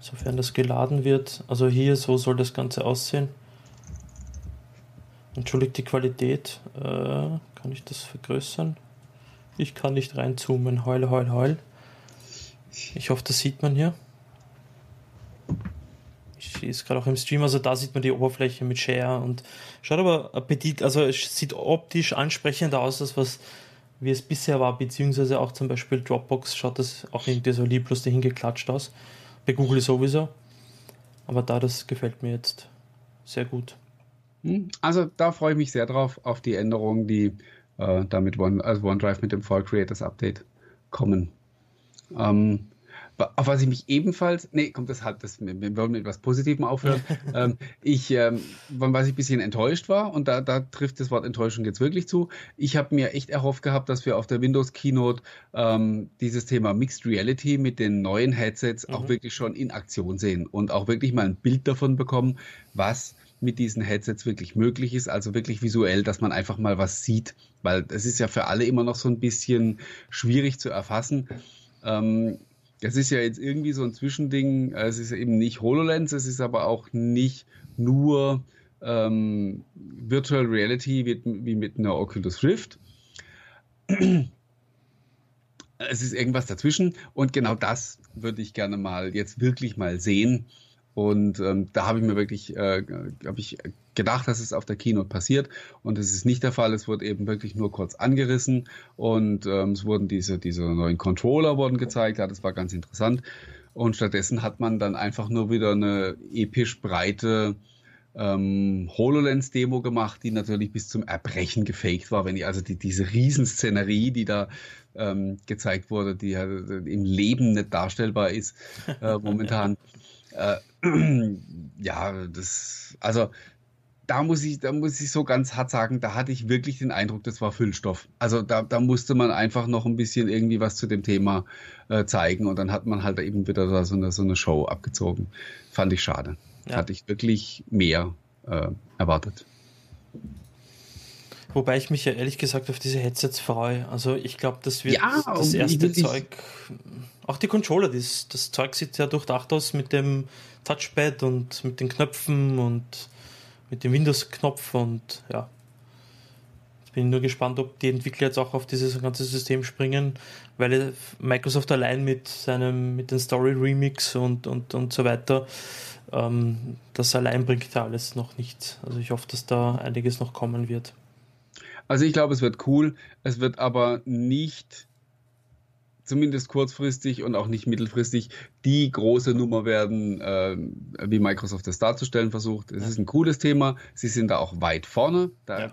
Sofern das geladen wird. Also hier, so soll das Ganze aussehen. Entschuldigt die Qualität. Äh, kann ich das vergrößern? Ich kann nicht reinzoomen. Heul, heul, heul. Ich hoffe, das sieht man hier ist gerade auch im Stream, also da sieht man die Oberfläche mit Share und schaut aber Appetit, also es sieht optisch ansprechender aus, als was wie es bisher war, beziehungsweise auch zum Beispiel Dropbox schaut das auch irgendwie so lieblos dahin geklatscht aus. Bei Google sowieso. Aber da, das gefällt mir jetzt sehr gut. Hm, also da freue ich mich sehr drauf, auf die Änderungen, die äh, da One, also OneDrive mit dem Fall Creators Update kommen. Ähm, auf was ich mich ebenfalls, nee, kommt das halt, das, wir wollen mit etwas Positivem aufhören. ähm, ich, ähm, was ich ein bisschen enttäuscht war, und da, da trifft das Wort Enttäuschung jetzt wirklich zu, ich habe mir echt erhofft gehabt, dass wir auf der Windows Keynote ähm, dieses Thema Mixed Reality mit den neuen Headsets mhm. auch wirklich schon in Aktion sehen und auch wirklich mal ein Bild davon bekommen, was mit diesen Headsets wirklich möglich ist, also wirklich visuell, dass man einfach mal was sieht, weil es ist ja für alle immer noch so ein bisschen schwierig zu erfassen. Ähm, es ist ja jetzt irgendwie so ein Zwischending. Es ist eben nicht HoloLens, es ist aber auch nicht nur ähm, Virtual Reality wie, wie mit einer Oculus Rift. Es ist irgendwas dazwischen und genau das würde ich gerne mal jetzt wirklich mal sehen. Und ähm, da habe ich mir wirklich, äh, ich gedacht, dass es auf der Keynote passiert. Und es ist nicht der Fall. Es wurde eben wirklich nur kurz angerissen und ähm, es wurden diese, diese neuen Controller wurden gezeigt. Ja, das war ganz interessant. Und stattdessen hat man dann einfach nur wieder eine episch breite ähm, HoloLens-Demo gemacht, die natürlich bis zum Erbrechen gefaked war. Wenn ich also die, diese Riesenszenerie, die da ähm, gezeigt wurde, die ja im Leben nicht darstellbar ist, äh, momentan. Äh, ja, das, also da muss ich, da muss ich so ganz hart sagen, da hatte ich wirklich den Eindruck, das war Füllstoff. Also da, da musste man einfach noch ein bisschen irgendwie was zu dem Thema äh, zeigen und dann hat man halt eben wieder so eine, so eine Show abgezogen. Fand ich schade. Ja. Hatte ich wirklich mehr äh, erwartet. Wobei ich mich ja ehrlich gesagt auf diese Headsets freue. Also ich glaube, das wird ja, das erste Zeug. Auch die Controller, das, das Zeug sieht sehr durchdacht aus mit dem Touchpad und mit den Knöpfen und mit dem Windows-Knopf und ja. Jetzt bin ich nur gespannt, ob die Entwickler jetzt auch auf dieses ganze System springen, weil Microsoft allein mit seinem, mit den Story Remix und, und, und so weiter, ähm, das allein bringt ja alles noch nichts. Also ich hoffe, dass da einiges noch kommen wird. Also ich glaube, es wird cool. Es wird aber nicht, zumindest kurzfristig und auch nicht mittelfristig, die große Nummer werden, äh, wie Microsoft das darzustellen versucht. Es ja. ist ein cooles Thema. Sie sind da auch weit vorne. Da ja.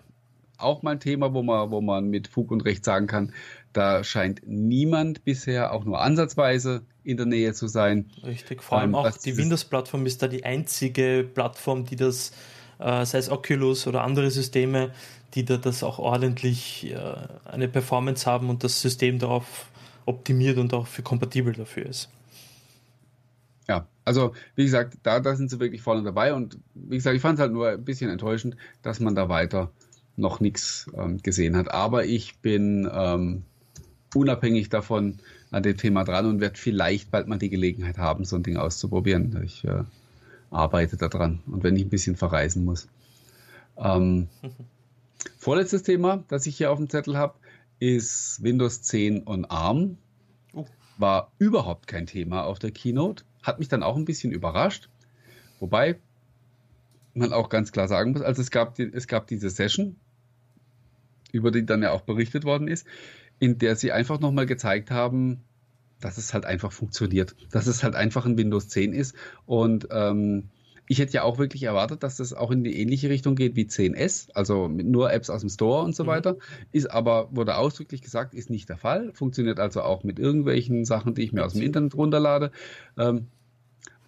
auch mal ein Thema, wo man, wo man mit Fug und Recht sagen kann, da scheint niemand bisher auch nur ansatzweise in der Nähe zu sein. Richtig, vor allem ähm, auch die Windows-Plattform ist da die einzige Plattform, die das, äh, sei es Oculus oder andere Systeme, die da das auch ordentlich äh, eine Performance haben und das System darauf optimiert und auch für kompatibel dafür ist. Ja, also wie gesagt, da, da sind sie wirklich vorne dabei und wie gesagt, ich fand es halt nur ein bisschen enttäuschend, dass man da weiter noch nichts ähm, gesehen hat. Aber ich bin ähm, unabhängig davon an dem Thema dran und werde vielleicht bald mal die Gelegenheit haben, so ein Ding auszuprobieren. Ich äh, arbeite daran und wenn ich ein bisschen verreisen muss. Ähm, Vorletztes Thema, das ich hier auf dem Zettel habe, ist Windows 10 und ARM. Oh. War überhaupt kein Thema auf der Keynote. Hat mich dann auch ein bisschen überrascht. Wobei man auch ganz klar sagen muss, also es gab, es gab diese Session, über die dann ja auch berichtet worden ist, in der sie einfach nochmal gezeigt haben, dass es halt einfach funktioniert, dass es halt einfach ein Windows 10 ist und ähm, ich hätte ja auch wirklich erwartet, dass das auch in die ähnliche Richtung geht wie 10S, also mit nur Apps aus dem Store und so mhm. weiter. Ist aber, wurde ausdrücklich gesagt, ist nicht der Fall. Funktioniert also auch mit irgendwelchen Sachen, die ich mir aus dem Internet runterlade. Ähm,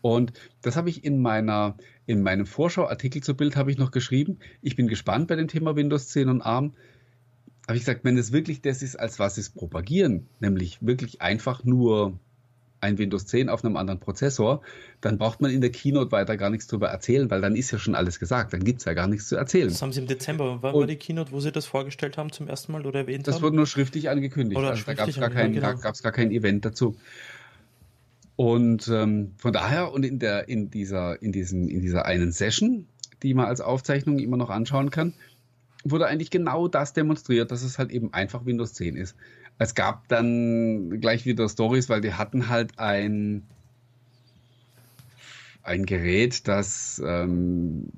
und das habe ich in meiner, in meinem Vorschauartikel zu Bild habe ich noch geschrieben. Ich bin gespannt bei dem Thema Windows 10 und ARM. Habe ich gesagt, wenn es wirklich das ist, als was es propagieren, nämlich wirklich einfach nur ein Windows 10 auf einem anderen Prozessor, dann braucht man in der Keynote weiter gar nichts darüber erzählen, weil dann ist ja schon alles gesagt, dann gibt es ja gar nichts zu erzählen. Das haben Sie im Dezember, war, war die Keynote, wo Sie das vorgestellt haben zum ersten Mal oder erwähnt das haben? Das wurde nur schriftlich angekündigt, oder also schriftlich da gab es gar, kein, genau. gar kein Event dazu. Und ähm, von daher und in der in dieser in diesem in dieser einen Session, die man als Aufzeichnung immer noch anschauen kann, wurde eigentlich genau das demonstriert, dass es halt eben einfach Windows 10 ist. Es gab dann gleich wieder Stories, weil die hatten halt ein, ein Gerät, das ähm,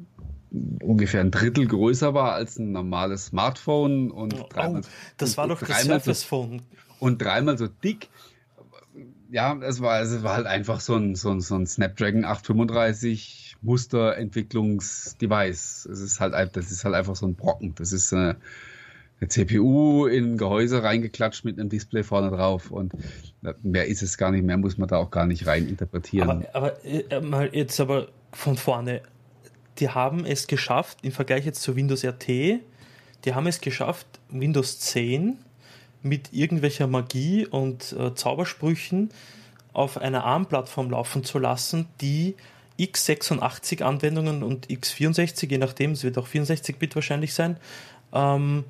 ungefähr ein Drittel größer war als ein normales Smartphone und oh, dreimal, das war doch das Surface Phone und dreimal so dick. Ja, es war, es war halt einfach so ein, so ein, so ein Snapdragon 835 Musterentwicklungsdevice. Es ist halt, das ist halt einfach so ein Brocken. Das ist äh, eine CPU in ein Gehäuse reingeklatscht mit einem Display vorne drauf und mehr ist es gar nicht, mehr muss man da auch gar nicht rein interpretieren. Aber, aber äh, mal jetzt aber von vorne, die haben es geschafft, im Vergleich jetzt zu Windows RT, die haben es geschafft, Windows 10 mit irgendwelcher Magie und äh, Zaubersprüchen auf einer ARM-Plattform laufen zu lassen, die x86-Anwendungen und x64, je nachdem, es wird auch 64-Bit wahrscheinlich sein, ähm,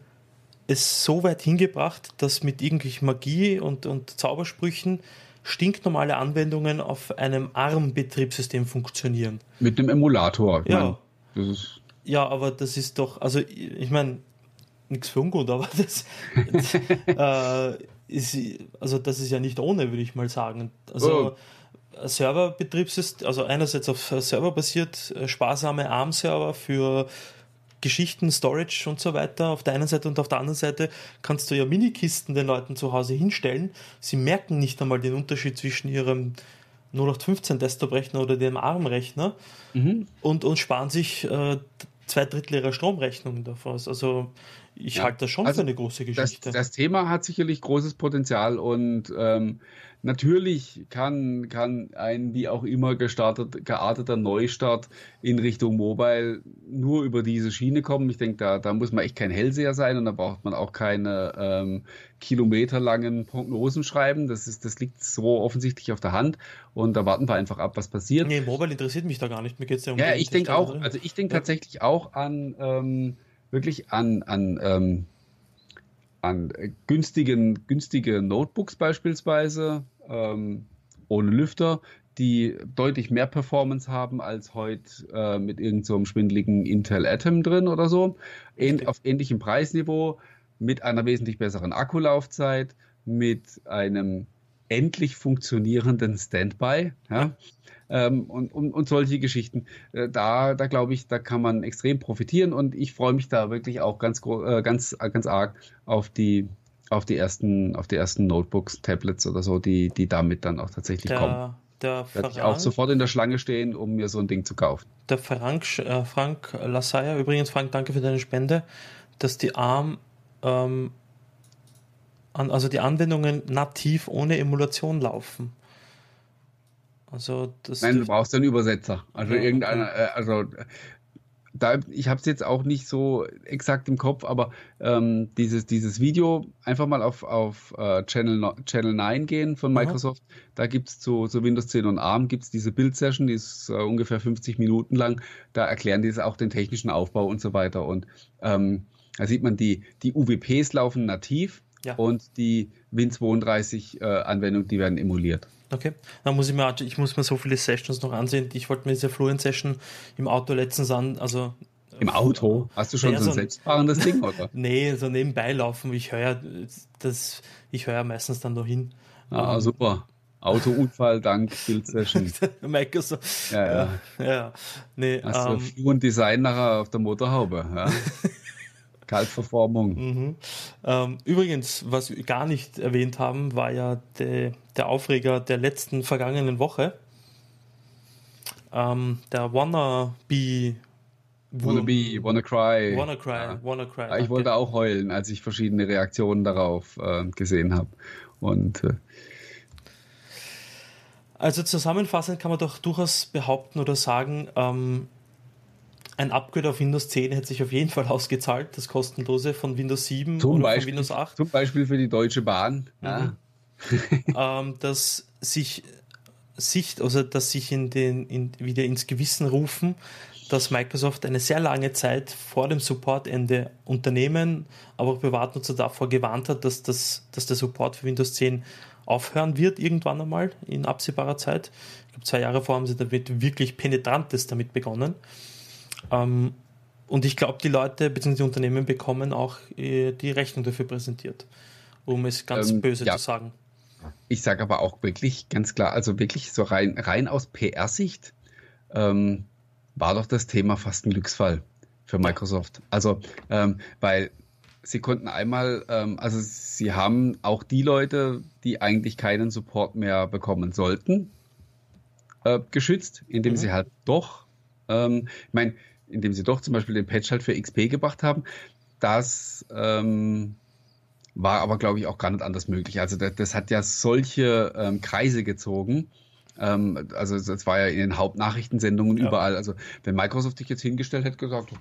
es so weit hingebracht, dass mit irgendwelchen Magie und, und Zaubersprüchen stinknormale Anwendungen auf einem ARM-Betriebssystem funktionieren. Mit dem Emulator. Ja. Mein, ja, aber das ist doch, also ich meine, nichts für ungut, aber das äh, ist, also das ist ja nicht ohne, würde ich mal sagen. Also oh. Serverbetriebssystem, also einerseits auf Server basiert, äh, sparsame ARM-Server für Geschichten, Storage und so weiter auf der einen Seite und auf der anderen Seite kannst du ja Minikisten den Leuten zu Hause hinstellen. Sie merken nicht einmal den Unterschied zwischen ihrem 0815 Desktop-Rechner oder dem ARM-Rechner mhm. und, und sparen sich äh, zwei Drittel ihrer Stromrechnung davor. Also ich ja. halte das schon also für eine große Geschichte. Das, das, Thema hat sicherlich großes Potenzial und ähm, natürlich kann, kann ein wie auch immer gestartet, gearteter Neustart in Richtung Mobile nur über diese Schiene kommen. Ich denke, da, da muss man echt kein Hellseher sein und da braucht man auch keine ähm, kilometerlangen Prognosen schreiben. Das, ist, das liegt so offensichtlich auf der Hand und da warten wir einfach ab, was passiert. Nee, Mobile interessiert mich da gar nicht. Mir geht's ja um Ja, ich denke auch, also ich denke ja. tatsächlich auch an ähm, wirklich an, an, ähm, an günstigen, günstige Notebooks beispielsweise, ähm, ohne Lüfter, die deutlich mehr Performance haben als heute äh, mit irgendeinem so schwindeligen Intel Atom drin oder so. Ähn, auf ähnlichem Preisniveau, mit einer wesentlich besseren Akkulaufzeit, mit einem endlich funktionierenden Standby. Ja? Ähm, und, und, und solche Geschichten. Äh, da, da glaube ich, da kann man extrem profitieren und ich freue mich da wirklich auch ganz, äh, ganz, ganz arg auf die, auf die ersten, auf die ersten Notebooks, Tablets oder so, die, die damit dann auch tatsächlich der, kommen. Der Werde ich auch sofort in der Schlange stehen, um mir so ein Ding zu kaufen. Der Frank, äh, Frank Lassaia, übrigens, Frank, danke für deine Spende, dass die ARM, ähm, also die Anwendungen nativ ohne Emulation laufen. Also das Nein, du brauchst einen Übersetzer. Also ja, irgendeiner. Äh, also da, ich habe es jetzt auch nicht so exakt im Kopf, aber ähm, dieses, dieses Video einfach mal auf, auf uh, Channel, Channel 9 gehen von Microsoft. Aha. Da gibt es zu, zu Windows 10 und ARM gibt's diese Build-Session, die ist uh, ungefähr 50 Minuten lang. Da erklären die auch den technischen Aufbau und so weiter. Und ähm, da sieht man, die, die UWPs laufen nativ ja. und die Win32-Anwendungen, äh, die werden emuliert. Okay, dann muss ich mir, ich muss mir so viele Sessions noch ansehen. Ich wollte mir diese Fluent Session im Auto letztens an, also im Auto? Hast du schon ja, so ein selbstfahrendes Ding, oder? nee, so nebenbei laufen. Ich höre das, ich höre meistens dann noch hin. Ah, um, super. Autounfall dank Build Session. Microsoft. Ja, ja. ja, ja. Nee, Hast du ähm, Fluent Design nachher auf der Motorhaube, ja? Kaltverformung. Mhm. Ähm, übrigens, was wir gar nicht erwähnt haben, war ja de, der Aufreger der letzten vergangenen Woche. Ähm, der Wanna Be Wanna Be, Wanna Cry. Wanna Cry, ja. Wanna Cry. ich wollte auch heulen, als ich verschiedene Reaktionen darauf äh, gesehen habe. Und äh, also zusammenfassend kann man doch durchaus behaupten oder sagen, ähm, ein Upgrade auf Windows 10 hätte sich auf jeden Fall ausgezahlt, das kostenlose von Windows 7 zum oder Beispiel, von Windows 8. Zum Beispiel für die Deutsche Bahn. Mhm. Ja. ähm, dass sich Sicht, also dass sich in den, in, wieder ins Gewissen rufen, dass Microsoft eine sehr lange Zeit vor dem Supportende Unternehmen, aber auch Privatnutzer davor gewarnt hat, dass, das, dass der Support für Windows 10 aufhören wird, irgendwann einmal in absehbarer Zeit. Ich glaube, zwei Jahre vor haben sie damit wirklich Penetrantes damit begonnen. Ähm, und ich glaube, die Leute bzw. die Unternehmen bekommen auch äh, die Rechnung dafür präsentiert, um es ganz ähm, böse ja. zu sagen. Ich sage aber auch wirklich ganz klar, also wirklich so rein, rein aus PR-Sicht ähm, war doch das Thema fast ein Glücksfall für Microsoft. Also, ähm, weil sie konnten einmal, ähm, also sie haben auch die Leute, die eigentlich keinen Support mehr bekommen sollten, äh, geschützt, indem mhm. sie halt doch ähm, ich meine, indem sie doch zum Beispiel den Patch halt für XP gebracht haben. das ähm, war aber, glaube ich, auch gar nicht anders möglich. Also das, das hat ja solche ähm, Kreise gezogen. Ähm, also das war ja in den Hauptnachrichtensendungen ja. überall. Also wenn Microsoft sich jetzt hingestellt hätte, gesagt,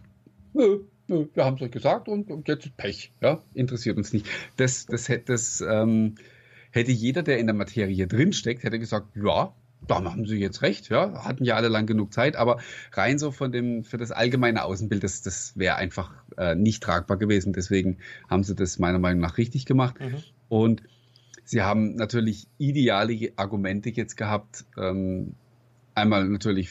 nö, nö, wir haben es euch gesagt und, und jetzt ist Pech. Ja, interessiert uns nicht. Das, das, hätte, das ähm, hätte jeder, der in der Materie drinsteckt, hätte gesagt, ja, da haben sie jetzt recht, ja, hatten ja alle lang genug Zeit, aber rein so von dem, für das allgemeine Außenbild, das, das wäre einfach äh, nicht tragbar gewesen. Deswegen haben sie das meiner Meinung nach richtig gemacht. Mhm. Und sie haben natürlich ideale Argumente jetzt gehabt. Ähm, einmal natürlich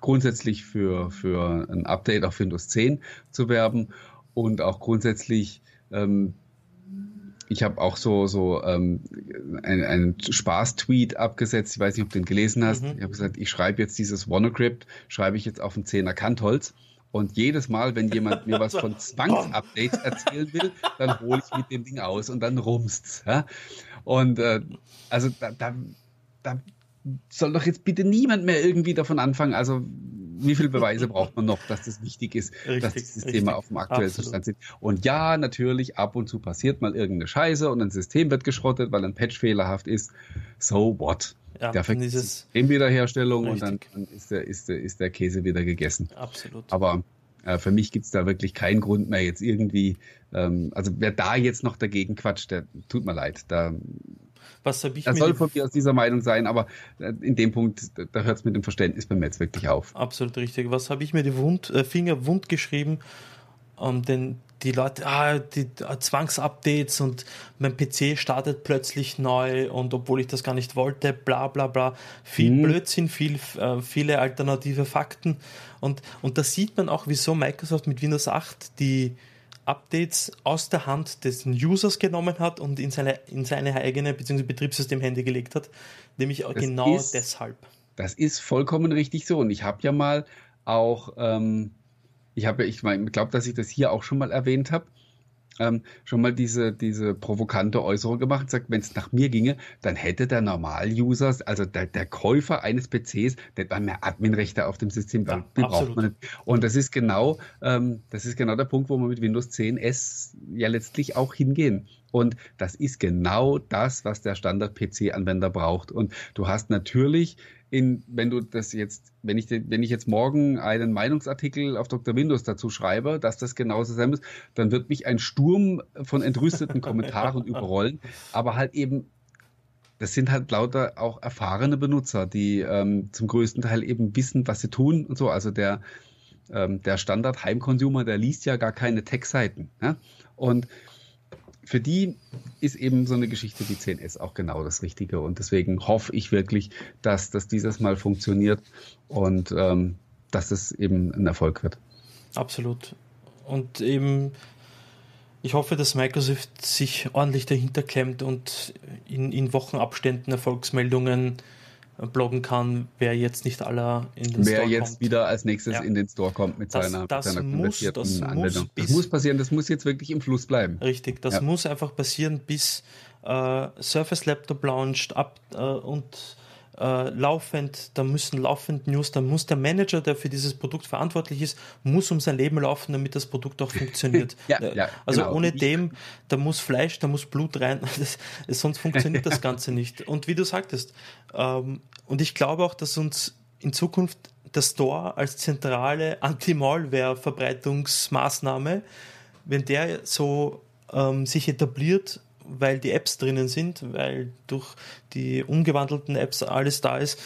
grundsätzlich für, für ein Update auf Windows 10 zu werben und auch grundsätzlich ähm, ich habe auch so, so ähm, einen, einen Spaß-Tweet abgesetzt. Ich weiß nicht, ob du den gelesen hast. Mhm. Ich habe gesagt, ich schreibe jetzt dieses WannaCrypt, schreibe ich jetzt auf ein 10er Kantholz. Und jedes Mal, wenn jemand mir was von Zwangsupdates erzählen will, dann hole ich mit dem Ding aus und dann rumst's. Ja? Und äh, also da, da, da soll doch jetzt bitte niemand mehr irgendwie davon anfangen. Also wie viele Beweise braucht man noch, dass das wichtig ist, richtig, dass die Systeme richtig. auf dem aktuellen Absolut. Zustand sind? Und ja, natürlich, ab und zu passiert mal irgendeine Scheiße und ein System wird geschrottet, weil ein Patch fehlerhaft ist. So what? Ja, der Systemwiederherstellung und dann, dann, ist, der, ist, der, ist der Käse wieder gegessen. Absolut. Aber äh, für mich gibt es da wirklich keinen Grund mehr, jetzt irgendwie, ähm, also wer da jetzt noch dagegen quatscht, der tut mir leid. Da was habe ich er soll von mir aus dieser Meinung sein, aber äh, in dem Punkt, da hört es mit dem Verständnis beim Netz wirklich auf. Absolut richtig. Was habe ich mir die Wund, äh, Finger wund geschrieben? Um, denn die Leute, ah, die ah, Zwangsupdates und mein PC startet plötzlich neu und obwohl ich das gar nicht wollte, bla bla bla. Viel hm. Blödsinn, viel, äh, viele alternative Fakten. Und, und da sieht man auch, wieso Microsoft mit Windows 8 die, Updates aus der Hand des Users genommen hat und in seine, in seine eigene bzw. Betriebssystem-Hände gelegt hat. Nämlich auch genau ist, deshalb. Das ist vollkommen richtig so. Und ich habe ja mal auch, ähm, ich habe, ich mein, glaube, dass ich das hier auch schon mal erwähnt habe ähm, schon mal diese, diese provokante Äußerung gemacht, sagt, wenn es nach mir ginge, dann hätte der Normal-User, also der, der Käufer eines PCs, nicht mal mehr Adminrechte auf dem System, ja, die braucht man nicht. Und das ist genau, ähm, das ist genau der Punkt, wo wir mit Windows 10 S ja letztlich auch hingehen. Und das ist genau das, was der Standard-PC-Anwender braucht. Und du hast natürlich in, wenn du das jetzt, wenn ich, wenn ich jetzt morgen einen Meinungsartikel auf Dr. Windows dazu schreibe, dass das genauso sein muss, dann wird mich ein Sturm von entrüsteten Kommentaren überrollen, aber halt eben das sind halt lauter auch erfahrene Benutzer, die ähm, zum größten Teil eben wissen, was sie tun und so. Also der, ähm, der Standard-Heimconsumer, der liest ja gar keine Tech-Seiten. Ja? Und für die ist eben so eine Geschichte wie 10S auch genau das Richtige. Und deswegen hoffe ich wirklich, dass das dieses Mal funktioniert und ähm, dass es eben ein Erfolg wird. Absolut. Und eben, ich hoffe, dass Microsoft sich ordentlich dahinter klemmt und in, in Wochenabständen Erfolgsmeldungen bloggen kann, wer jetzt nicht aller in den wer Store jetzt kommt. wieder als nächstes ja. in den Store kommt mit das, seiner, das mit seiner muss, das Anwendung. Muss das muss passieren, das muss jetzt wirklich im Fluss bleiben. Richtig, das ja. muss einfach passieren, bis äh, Surface Laptop launcht ab äh, und äh, laufend, da müssen laufend News, da muss der Manager, der für dieses Produkt verantwortlich ist, muss um sein Leben laufen, damit das Produkt auch funktioniert. ja, äh, ja, also genau. ohne dem, da muss Fleisch, da muss Blut rein, das, sonst funktioniert das Ganze nicht. Und wie du sagtest, ähm, und ich glaube auch, dass uns in Zukunft der Store als zentrale Anti-Malware-Verbreitungsmaßnahme, wenn der so ähm, sich etabliert, weil die Apps drinnen sind, weil durch die umgewandelten Apps alles da ist,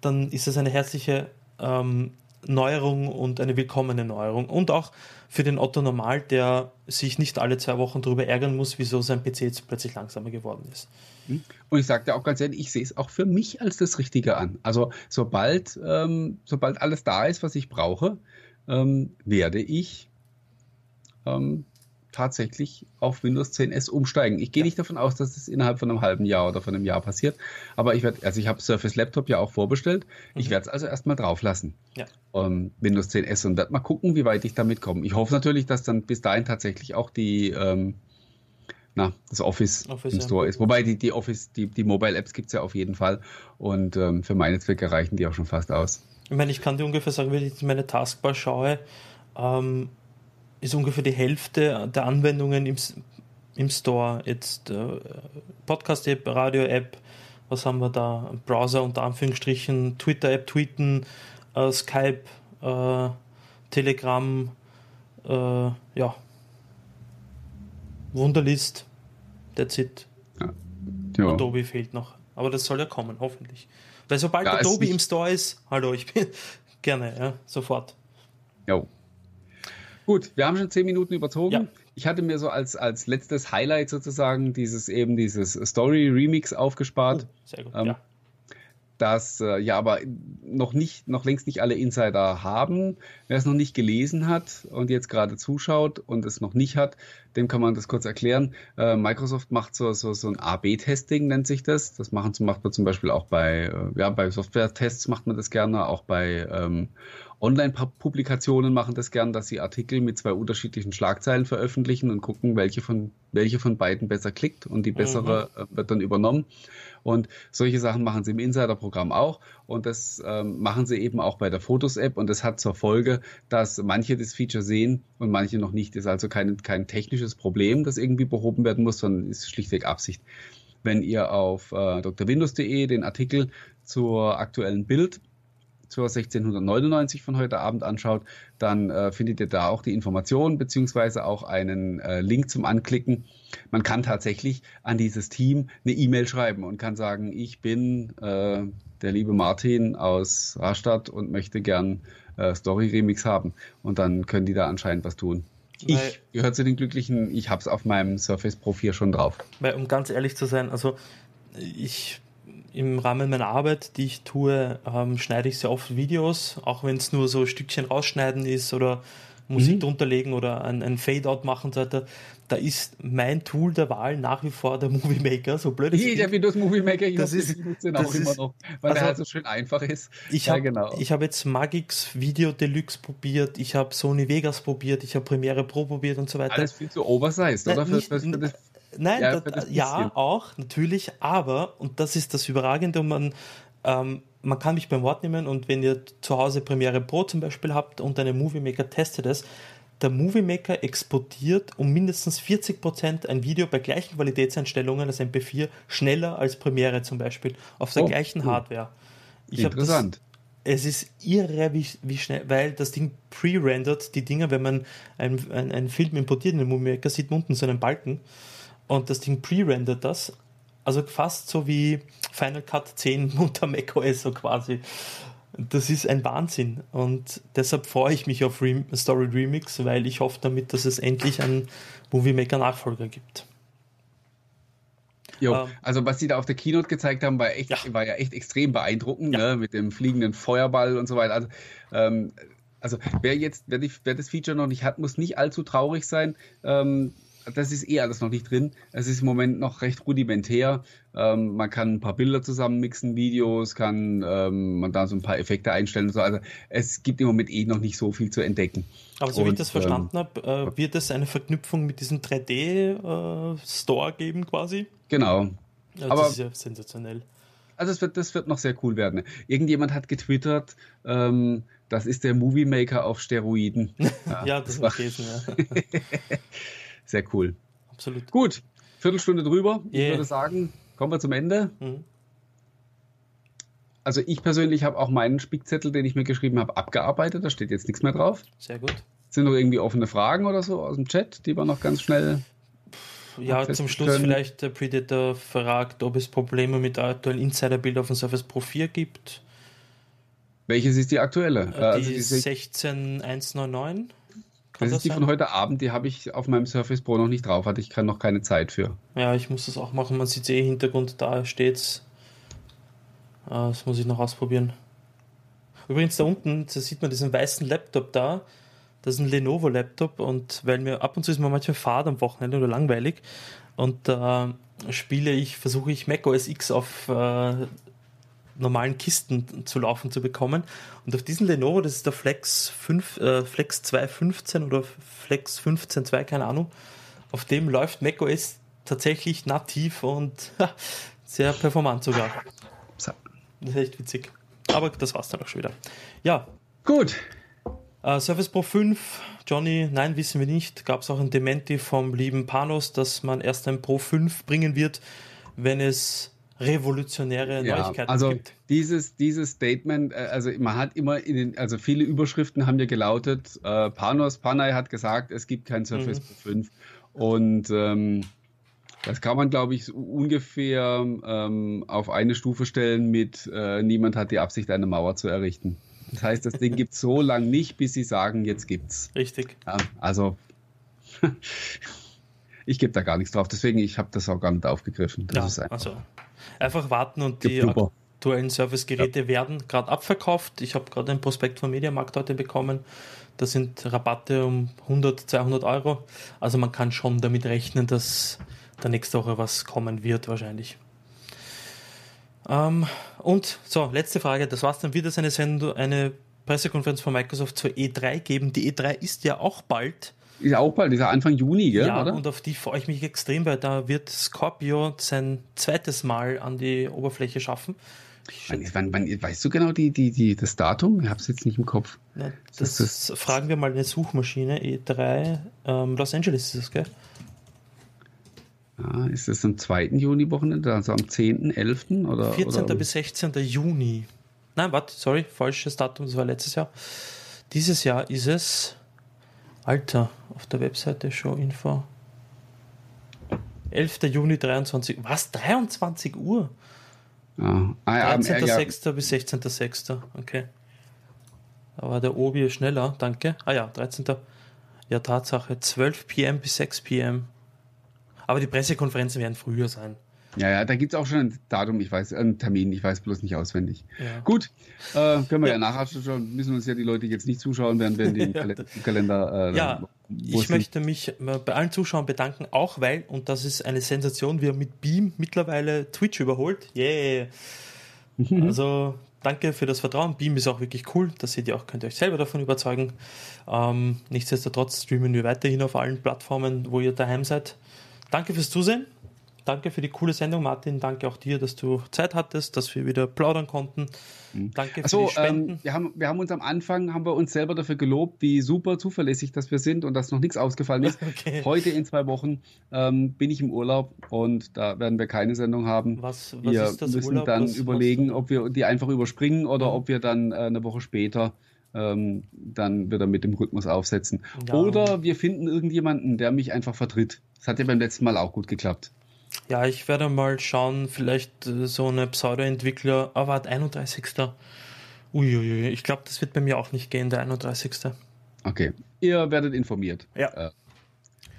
dann ist es eine herzliche ähm, Neuerung und eine willkommene Neuerung. Und auch für den Otto Normal, der sich nicht alle zwei Wochen darüber ärgern muss, wieso sein PC jetzt plötzlich langsamer geworden ist. Hm? Und ich sage dir auch ganz ehrlich, ich sehe es auch für mich als das Richtige an. Also sobald, ähm, sobald alles da ist, was ich brauche, ähm, werde ich ähm, tatsächlich auf Windows 10S umsteigen. Ich gehe ja. nicht davon aus, dass das innerhalb von einem halben Jahr oder von einem Jahr passiert, aber ich werde, also ich habe Surface Laptop ja auch vorbestellt. Mhm. Ich werde es also erstmal drauf lassen. Ja. Um, ähm, Windows 10S und werde mal gucken, wie weit ich damit komme. Ich hoffe natürlich, dass dann bis dahin tatsächlich auch die ähm, na, das Office, Office im ja. Store ist. Wobei die, die Office, die, die Mobile Apps gibt es ja auf jeden Fall. Und ähm, für meine Zwecke reichen die auch schon fast aus. Ich meine, ich kann dir ungefähr sagen, wenn ich meine Taskbar schaue, ähm, ist ungefähr die Hälfte der Anwendungen im, im Store. Jetzt äh, Podcast-App, Radio-App, was haben wir da? Browser unter Anführungsstrichen, Twitter-App, Tweeten, äh, Skype, äh, Telegram, äh, ja, Wunderlist, that's it. Ja. Ja. Adobe fehlt noch. Aber das soll ja kommen, hoffentlich. Weil sobald ja, Adobe im Store ist, hallo, ich bin gerne, ja, sofort. Jo. Gut, wir haben schon zehn Minuten überzogen. Ja. Ich hatte mir so als, als letztes Highlight sozusagen dieses eben dieses Story Remix aufgespart. Oh, sehr gut, ähm, ja dass äh, ja aber noch nicht, noch längst nicht alle Insider haben. Wer es noch nicht gelesen hat und jetzt gerade zuschaut und es noch nicht hat, dem kann man das kurz erklären. Äh, Microsoft macht so, so, so ein A-B-Testing, nennt sich das. Das machen, macht man zum Beispiel auch bei, äh, ja, bei Software-Tests macht man das gerne, auch bei ähm, Online-Publikationen machen das gern, dass sie Artikel mit zwei unterschiedlichen Schlagzeilen veröffentlichen und gucken, welche von, welche von beiden besser klickt und die bessere mhm. Äh, wird dann übernommen. Und solche Sachen machen sie im Insider-Programm auch. Und das ähm, machen sie eben auch bei der Fotos-App. Und das hat zur Folge, dass manche das Feature sehen und manche noch nicht. Das ist also kein, kein technisches Problem, das irgendwie behoben werden muss, sondern ist schlichtweg Absicht. Wenn ihr auf äh, drwindows.de den Artikel zur aktuellen Bild zur 1699 von heute Abend anschaut, dann äh, findet ihr da auch die Informationen beziehungsweise auch einen äh, Link zum Anklicken. Man kann tatsächlich an dieses Team eine E-Mail schreiben und kann sagen, ich bin äh, der liebe Martin aus Rastatt und möchte gern äh, Story Remix haben. Und dann können die da anscheinend was tun. Ich gehöre zu den Glücklichen, ich habe es auf meinem Surface Pro 4 schon drauf. Weil, um ganz ehrlich zu sein, also ich im Rahmen meiner Arbeit, die ich tue, ähm, schneide ich sehr oft Videos, auch wenn es nur so ein Stückchen rausschneiden ist oder Musik mhm. drunter legen oder ein, ein Fade-out machen und so weiter. Da ist mein Tool der Wahl nach wie vor der Movie Maker, so blöd es ist. Der Windows Movie Maker, ich das ist, den auch ist, immer noch, weil also, der halt so schön einfach ist. Ich habe ja, genau. hab jetzt Magix Video Deluxe probiert, ich habe Sony Vegas probiert, ich habe Premiere Pro probiert und so weiter. Alles viel zu oversized, oder? Nicht, für, für, für Nein, ja, das, ja, auch, natürlich, aber, und das ist das Überragende, man, ähm, man kann mich beim Wort nehmen und wenn ihr zu Hause Premiere Pro zum Beispiel habt und eine Movie Maker testet es, der Movie Maker exportiert um mindestens 40% ein Video bei gleichen Qualitätseinstellungen als MP4 schneller als Premiere zum Beispiel auf der oh, gleichen cool. Hardware. Ich Interessant. Das, es ist irre, wie, wie schnell, weil das Ding pre-rendert die Dinger, wenn man einen Film importiert in den Movie Maker, sieht man unten so einen Balken und das Ding pre-rendert das. Also fast so wie Final Cut 10 unter macOS so quasi. Das ist ein Wahnsinn und deshalb freue ich mich auf Rem Story Remix, weil ich hoffe damit, dass es endlich einen Movie Maker Nachfolger gibt. Jo, ähm, also was sie da auf der Keynote gezeigt haben, war, echt, ja. war ja echt extrem beeindruckend, ja. ne? mit dem fliegenden Feuerball und so weiter. Also, ähm, also wer jetzt, wer, die, wer, das Feature noch nicht hat, muss nicht allzu traurig sein. Ähm, das ist eh alles noch nicht drin. Es ist im Moment noch recht rudimentär. Ähm, man kann ein paar Bilder zusammenmixen, Videos, kann ähm, man da so ein paar Effekte einstellen und so. Also es gibt im Moment eh noch nicht so viel zu entdecken. Aber so und, wie ich das verstanden ähm, habe, äh, wird es eine Verknüpfung mit diesem 3D-Store äh, geben quasi? Genau. Ja, Aber, das ist ja sensationell. Also es wird, das wird noch sehr cool werden. Irgendjemand hat getwittert, ähm, das ist der Movie Maker auf Steroiden. Ja, ja das, das war gelesen, ja. Sehr cool. Absolut. Gut, Viertelstunde drüber. Yeah. Ich würde sagen, kommen wir zum Ende. Mhm. Also ich persönlich habe auch meinen Spickzettel, den ich mir geschrieben habe, abgearbeitet. Da steht jetzt nichts mehr drauf. Sehr gut. Sind noch irgendwie offene Fragen oder so aus dem Chat, die wir noch ganz schnell. Ja, zum Schluss können. vielleicht der Predator fragt, ob es Probleme mit der aktuellen Insider-Bild auf dem Surface Pro 4 gibt. Welches ist die aktuelle? Die, also die 16199. Das ist die von heute Abend, die habe ich auf meinem Surface Pro noch nicht drauf, hatte ich noch keine Zeit für. Ja, ich muss das auch machen. Man sieht eh Hintergrund, da steht's. Ah, das muss ich noch ausprobieren. Übrigens, da unten, da sieht man diesen weißen Laptop da. Das ist ein Lenovo-Laptop und weil mir ab und zu ist mir manchmal fad am Wochenende oder langweilig und da äh, spiele ich, versuche ich Mac OS X auf äh, normalen Kisten zu laufen zu bekommen. Und auf diesen Lenovo, das ist der Flex, 5, äh, Flex 215 oder Flex 15.2, keine Ahnung, auf dem läuft macOS tatsächlich nativ und sehr performant sogar. Das ist echt witzig. Aber das war's dann auch schon wieder. Ja. Gut. Uh, Surface Pro 5, Johnny, nein, wissen wir nicht. Gab es auch ein Dementi vom lieben Panos, dass man erst ein Pro 5 bringen wird, wenn es revolutionäre ja, Neuigkeiten also gibt. Dieses, dieses Statement, äh, also man hat immer in den, also viele Überschriften haben ja gelautet, äh, Panos Panay hat gesagt, es gibt kein Surface mhm. Pro 5 und ähm, das kann man, glaube ich, ungefähr ähm, auf eine Stufe stellen mit äh, niemand hat die Absicht, eine Mauer zu errichten. Das heißt, das Ding gibt es so lange nicht, bis sie sagen, jetzt gibt's. Richtig. Ja, also ich gebe da gar nichts drauf, deswegen ich habe das auch gar nicht aufgegriffen. Das ja, ist einfach, also einfach warten und die aktuellen Servicegeräte ja. werden gerade abverkauft. Ich habe gerade ein Prospekt vom Mediamarkt heute bekommen. Da sind Rabatte um 100, 200 Euro. Also man kann schon damit rechnen, dass da nächste Woche was kommen wird wahrscheinlich. Ähm, und so, letzte Frage. Das war's dann wieder seine Sendung, eine Pressekonferenz von Microsoft zur E3 geben. Die E3 ist ja auch bald. Ist ja auch bald, ist ja Anfang Juni, gell, ja, oder? und auf die freue ich mich extrem, weil da wird Scorpio sein zweites Mal an die Oberfläche schaffen. Wann, wann, weißt du genau die, die, die, das Datum? Ich habe es jetzt nicht im Kopf. Ja, das, das, das, fragen wir mal eine Suchmaschine. E3, ähm, Los Angeles ist das, gell? Ja, ist das am 2. Juni-Wochenende, also am 10., 11. oder? 14. Oder? bis 16. Juni. Nein, warte, sorry, falsches Datum, das war letztes Jahr. Dieses Jahr ist es, Alter, auf der Webseite Showinfo. 11. Juni 23. Was? 23 Uhr? Ja. Ah, ja, 13.06. Ja. bis 16.06. Okay. Aber der Obi ist schneller, danke. Ah ja, 13. Ja, Tatsache, 12 pm bis 6 pm. Aber die Pressekonferenzen werden früher sein. Ja, ja, da gibt es auch schon ein Datum, ich weiß, einen Termin, ich weiß bloß nicht auswendig. Ja. Gut, äh, können wir ja, ja nachher schon, müssen uns ja die Leute jetzt nicht zuschauen, während wir den Kal Kalender. Äh, ja, ich möchte mich äh, bei allen Zuschauern bedanken, auch weil, und das ist eine Sensation, wir mit Beam mittlerweile Twitch überholt. Yeah! Also danke für das Vertrauen. Beam ist auch wirklich cool. Das seht ihr auch, könnt ihr euch selber davon überzeugen. Ähm, nichtsdestotrotz streamen wir weiterhin auf allen Plattformen, wo ihr daheim seid. Danke fürs Zusehen. Danke für die coole Sendung, Martin. Danke auch dir, dass du Zeit hattest, dass wir wieder plaudern konnten. Mhm. Danke für Achso, die Spenden. Ähm, wir, haben, wir haben uns am Anfang, haben wir uns selber dafür gelobt, wie super zuverlässig dass wir sind und dass noch nichts ausgefallen ist. Okay. Heute in zwei Wochen ähm, bin ich im Urlaub und da werden wir keine Sendung haben. Was, was wir ist das müssen Urlaub? dann was, überlegen, was ob wir die einfach überspringen oder mhm. ob wir dann äh, eine Woche später ähm, dann wieder mit dem Rhythmus aufsetzen. Ja. Oder wir finden irgendjemanden, der mich einfach vertritt. Das hat ja beim letzten Mal auch gut geklappt. Ja, ich werde mal schauen, vielleicht äh, so eine Pseudo-Entwickler, aber oh, 31. Uiuiui, ich glaube, das wird bei mir auch nicht gehen, der 31. Okay, ihr werdet informiert. Ja. Äh,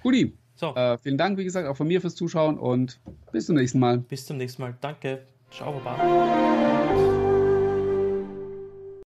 Guti. So. Äh, vielen Dank, wie gesagt, auch von mir fürs Zuschauen und bis zum nächsten Mal. Bis zum nächsten Mal. Danke. Ciao, Baba.